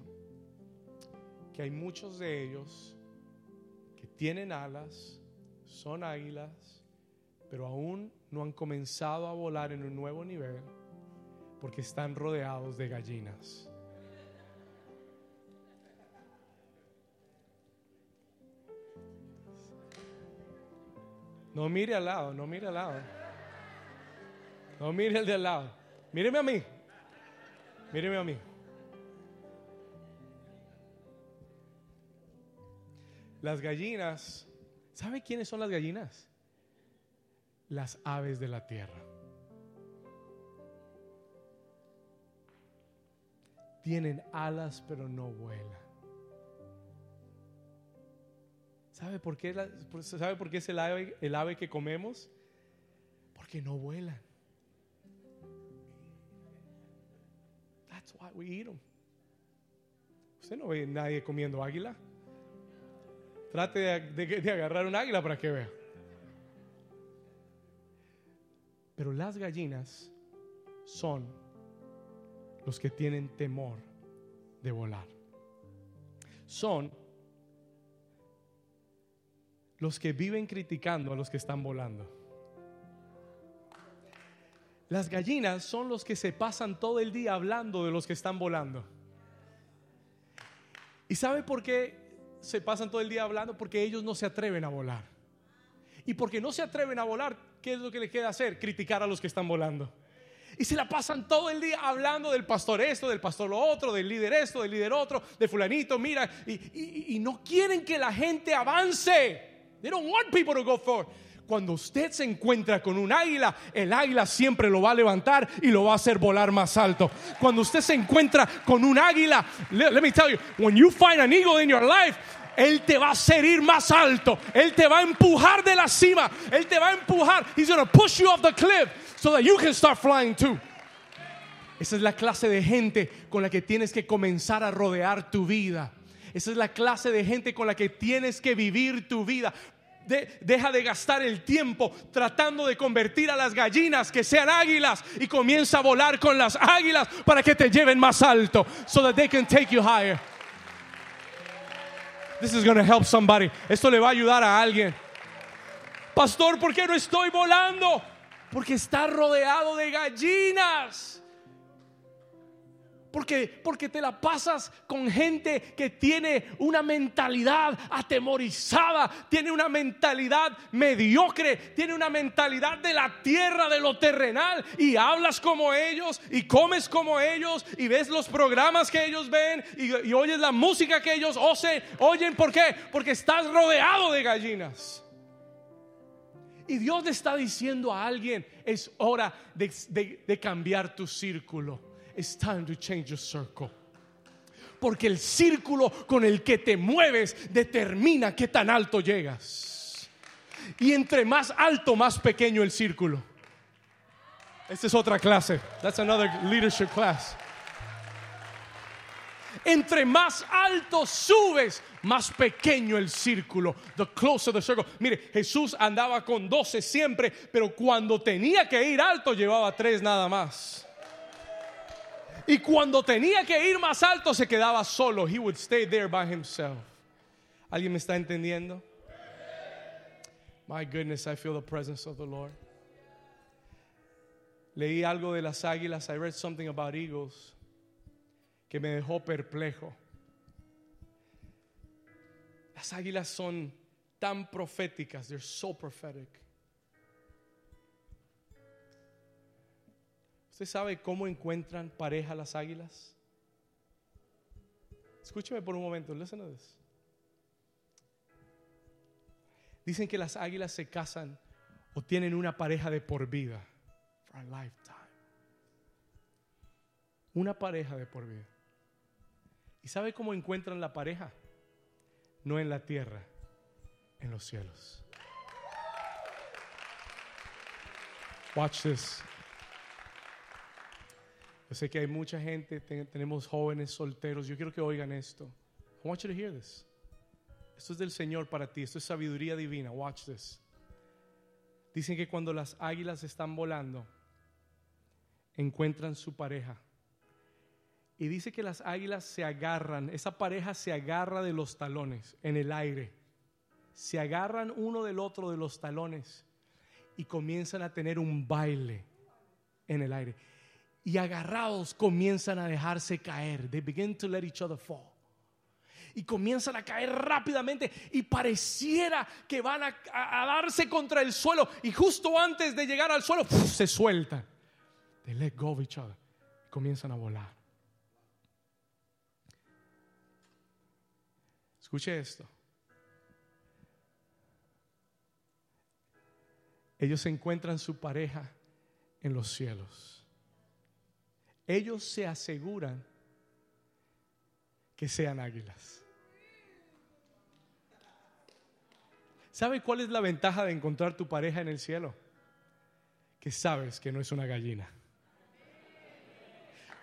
que hay muchos de ellos que tienen alas, son águilas, pero aún no han comenzado a volar en un nuevo nivel porque están rodeados de gallinas. No mire al lado, no mire al lado. No mire el de al lado. Míreme a mí. Míreme a mí. Las gallinas, ¿sabe quiénes son las gallinas? Las aves de la tierra. Tienen alas pero no vuelan. ¿Sabe por qué, la, ¿sabe por qué es el ave, el ave que comemos? Porque no vuelan. That's why we eat them. Usted no ve a nadie comiendo águila. Trate de, de, agarrar un águila para que vea. Pero las gallinas son los que tienen temor de volar. Son los que viven criticando a los que están volando. Las gallinas son los que se pasan todo el día hablando de los que están volando. ¿Y sabe por qué se pasan todo el día hablando? Porque ellos no se atreven a volar. Y porque no se atreven a volar, ¿qué es lo que le queda hacer? Criticar a los que están volando. Y se la pasan todo el día hablando del pastor esto, del pastor lo otro, del líder esto, del líder otro, de fulanito, mira, y, y, y no quieren que la gente avance. They don't want people to go forward. Cuando usted se encuentra con un águila, el águila siempre lo va a levantar y lo va a hacer volar más alto. Cuando usted se encuentra con un águila, let, let me tell you, when you find an eagle in your life, él te va a hacer ir más alto. Él te va a empujar de la cima. Él te va a empujar. He's going to push you off the cliff so that you can start flying too. Esa es la clase de gente con la que tienes que comenzar a rodear tu vida. Esa es la clase de gente con la que tienes que vivir tu vida. de- deja de gastar el tiempo tratando de convertir a las gallinas que sean águilas y comienza a volar con las águilas para que te lleven más alto, so that they can take you higher. This is going to help somebody. Esto le va a ayudar a alguien. Pastor, ¿por qué no estoy volando? Porque está rodeado de gallinas. Porque, porque te la pasas con gente que tiene una mentalidad atemorizada, tiene una mentalidad mediocre, tiene una mentalidad de la tierra, de lo terrenal, y hablas como ellos, y comes como ellos, y ves los programas que ellos ven, y, oyes la música que ellos oyen. Oyen, ¿por qué? Porque estás rodeado de gallinas. Y Dios le está diciendo a alguien, es hora de cambiar tu círculo. It's time to change your circle. Porque el círculo con el que te mueves determina qué tan alto llegas. Y entre más alto, más pequeño el círculo. Esta es otra clase. That's another leadership class. Entre más alto subes, más pequeño el círculo. The closer the circle. Mire, Jesús andaba con 12 siempre, pero cuando tenía que ir alto, llevaba tres nada más. Y cuando tenía que ir más alto, se quedaba solo. He would stay there by himself. ¿Alguien me está entendiendo? My goodness, I feel the presence of the Lord. Leí algo de las águilas. I read something about eagles que me dejó perplejo. Las águilas son tan proféticas. They're so prophetic. ¿Usted sabe cómo encuentran pareja las águilas? Escúcheme por un momento. Listen to this. Dicen que las águilas se casan o tienen una pareja de por vida. For a lifetime. Una pareja de por vida. ¿Y sabe cómo encuentran la pareja? No en la tierra, en los cielos. Watch this. Yo sé que hay mucha gente, te- tenemos jóvenes solteros. Yo quiero que oigan esto. I want you to hear this. Esto es del Señor para ti. Esto es sabiduría divina. Watch this. Dicen que cuando las águilas están volando, encuentran su pareja. Y dice que las águilas se agarran, esa pareja se agarra de los talones en el aire. Se agarran uno del otro de los talones y comienzan a tener un baile en el aire. Y agarrados comienzan a dejarse caer. They begin to let each other fall. Y comienzan a caer rápidamente y pareciera que van a, darse contra el suelo. Y justo antes de llegar al suelo, se sueltan. They let go of each other. Comienzan a volar. Escuche esto. Ellos encuentran su pareja en los cielos. Ellos se aseguran que sean águilas. ¿Sabe cuál es la ventaja de encontrar tu pareja en el cielo? Que sabes que no es una gallina.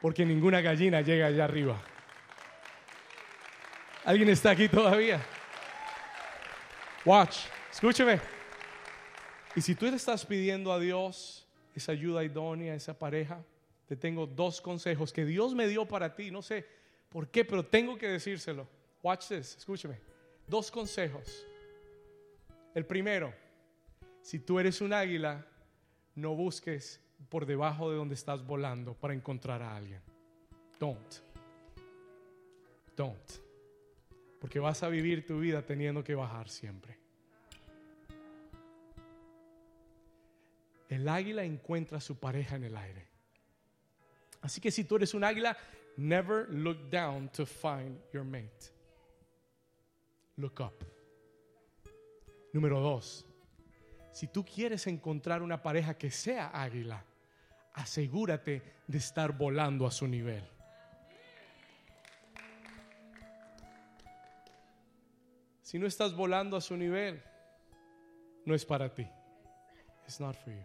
Porque ninguna gallina llega allá arriba. ¿Alguien está aquí todavía? Watch, escúcheme. Y si tú le estás pidiendo a Dios esa ayuda idónea, esa pareja, te tengo dos consejos que Dios me dio para ti. No sé por qué, pero tengo que decírselo. Watch this, escúcheme. Dos consejos. El primero, si tú eres un águila, no busques por debajo de donde estás volando para encontrar a alguien. Don't. Don't. Porque vas a vivir tu vida teniendo que bajar siempre. El águila encuentra a su pareja en el aire. Así que si tú eres un águila, never look down to find your mate. Look up. Número dos, si tú quieres encontrar una pareja que sea águila, asegúrate de estar volando a su nivel. Si no estás volando a su nivel, no es para ti. It's not for you.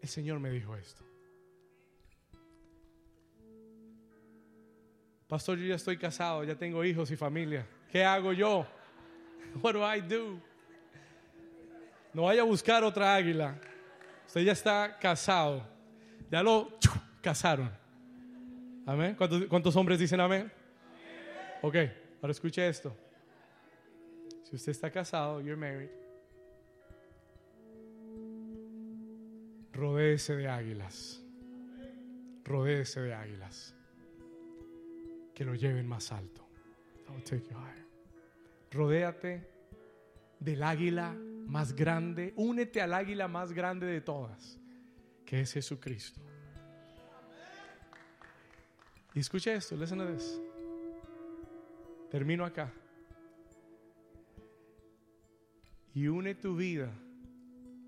El Señor me dijo esto. Pastor, yo ya estoy casado, ya tengo hijos y familia. ¿Qué hago yo? What do I do? No vaya a buscar otra águila. Usted ya está casado. Ya lo casaron. Amén. ¿Cuántos, cuántos hombres dicen amén? Ok, ahora escuche esto. Si usted está casado, you're married. Rodéese de águilas. Rodéese de águilas. Que lo lleven más alto. Rodéate del águila más grande. Únete al águila más grande de todas, que es Jesucristo. Y escucha esto, listen. Termino acá. Y une tu vida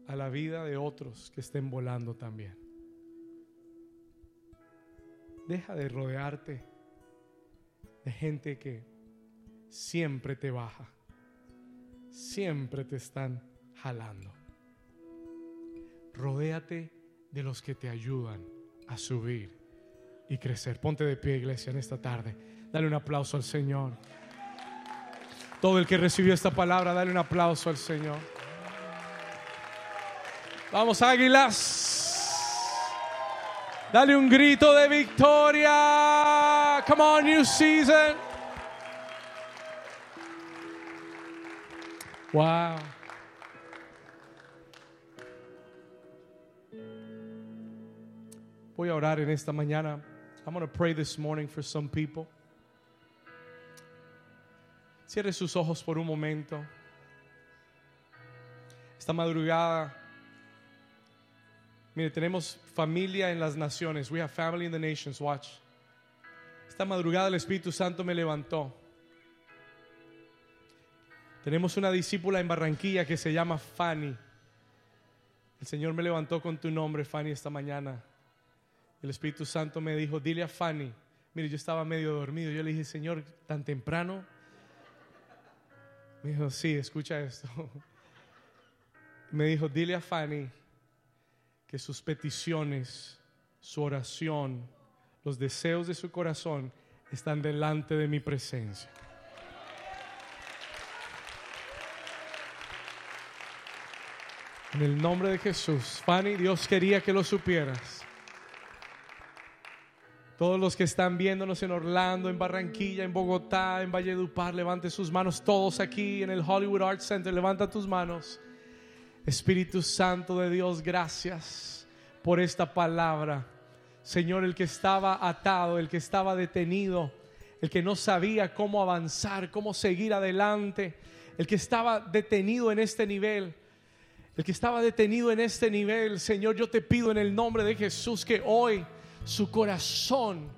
a la vida de otros que estén volando también. Deja de rodearte de gente que siempre te baja, siempre te están jalando. Rodéate de los que te ayudan a subir y crecer. Ponte de pie, iglesia, en esta tarde. Dale un aplauso al Señor. Todo el que recibió esta palabra, dale un aplauso al Señor. Vamos, águilas. Dale un grito de victoria. Come on, new season. Wow. Voy a orar en esta mañana. I'm going to pray this morning for some people. Cierre sus ojos por un momento. Esta madrugada, mire, tenemos familia en las naciones. We have family in the nations. Watch. Esta madrugada el Espíritu Santo me levantó. Tenemos una discípula en Barranquilla que se llama Fanny. El Señor me levantó con tu nombre, Fanny, esta mañana. El Espíritu Santo me dijo, dile a Fanny. Mire, yo estaba medio dormido. Yo le dije, Señor, tan temprano. Me dijo, sí, escucha esto. Me dijo, dile a Fanny que sus peticiones, su oración, los deseos de su corazón están delante de mi presencia. En el nombre de Jesús, Fanny, Dios quería que lo supieras. Todos los que están viéndonos en Orlando, en Barranquilla, en Bogotá, en Valledupar, levante sus manos. Todos aquí en el Hollywood Arts Center, levanta tus manos. Espíritu Santo de Dios, gracias por esta palabra. Señor, el que estaba atado, el que estaba detenido, el que no sabía cómo avanzar, cómo seguir adelante, el que estaba detenido en este nivel. El que estaba detenido en este nivel, Señor, yo te pido en el nombre de Jesús que hoy su corazón,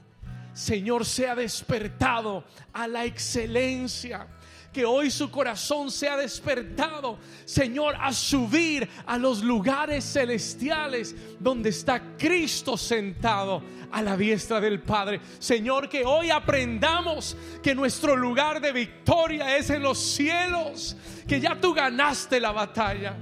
Señor, sea despertado a la excelencia. Que hoy su corazón sea despertado, Señor, a subir a los lugares celestiales donde está Cristo sentado a la diestra del Padre. Señor, que hoy aprendamos que nuestro lugar de victoria es en los cielos, que ya tú ganaste la batalla.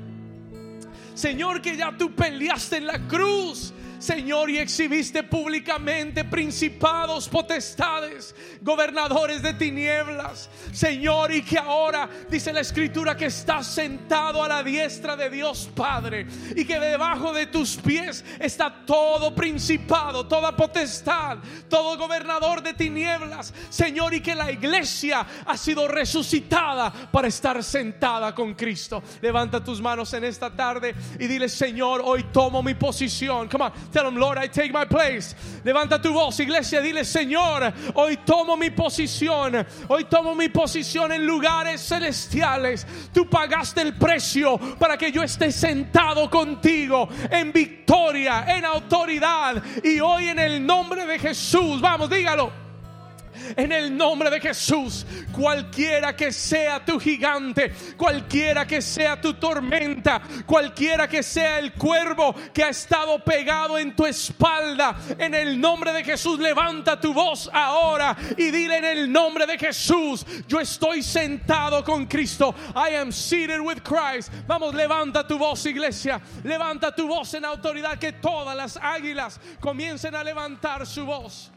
Señor, que ya tú peleaste en la cruz Señor, y exhibiste públicamente principados, potestades, gobernadores de tinieblas. Señor, y que ahora dice la escritura que estás sentado a la diestra de Dios Padre y que debajo de tus pies está todo principado, toda potestad, todo gobernador de tinieblas. Señor, y que la iglesia ha sido resucitada para estar sentada con Cristo. Levanta tus manos en esta tarde y dile, Señor, hoy tomo mi posición. Come on. Tell him, Lord, I take my place. Levanta tu voz, iglesia, dile, Señor, hoy tomo mi posición. Hoy tomo mi posición en lugares celestiales. Tú pagaste el precio para que yo esté sentado contigo en victoria, en autoridad. Y hoy en el nombre de Jesús, vamos, dígalo en el nombre de Jesús. Cualquiera que sea tu gigante, cualquiera que sea tu tormenta, cualquiera que sea el cuervo que ha estado pegado en tu espalda, en el nombre de Jesús, levanta tu voz ahora y dile en el nombre de Jesús, yo estoy sentado con Cristo. I am seated with Christ. Vamos, levanta tu voz, iglesia. Levanta tu voz en autoridad que todas las águilas comiencen a levantar su voz.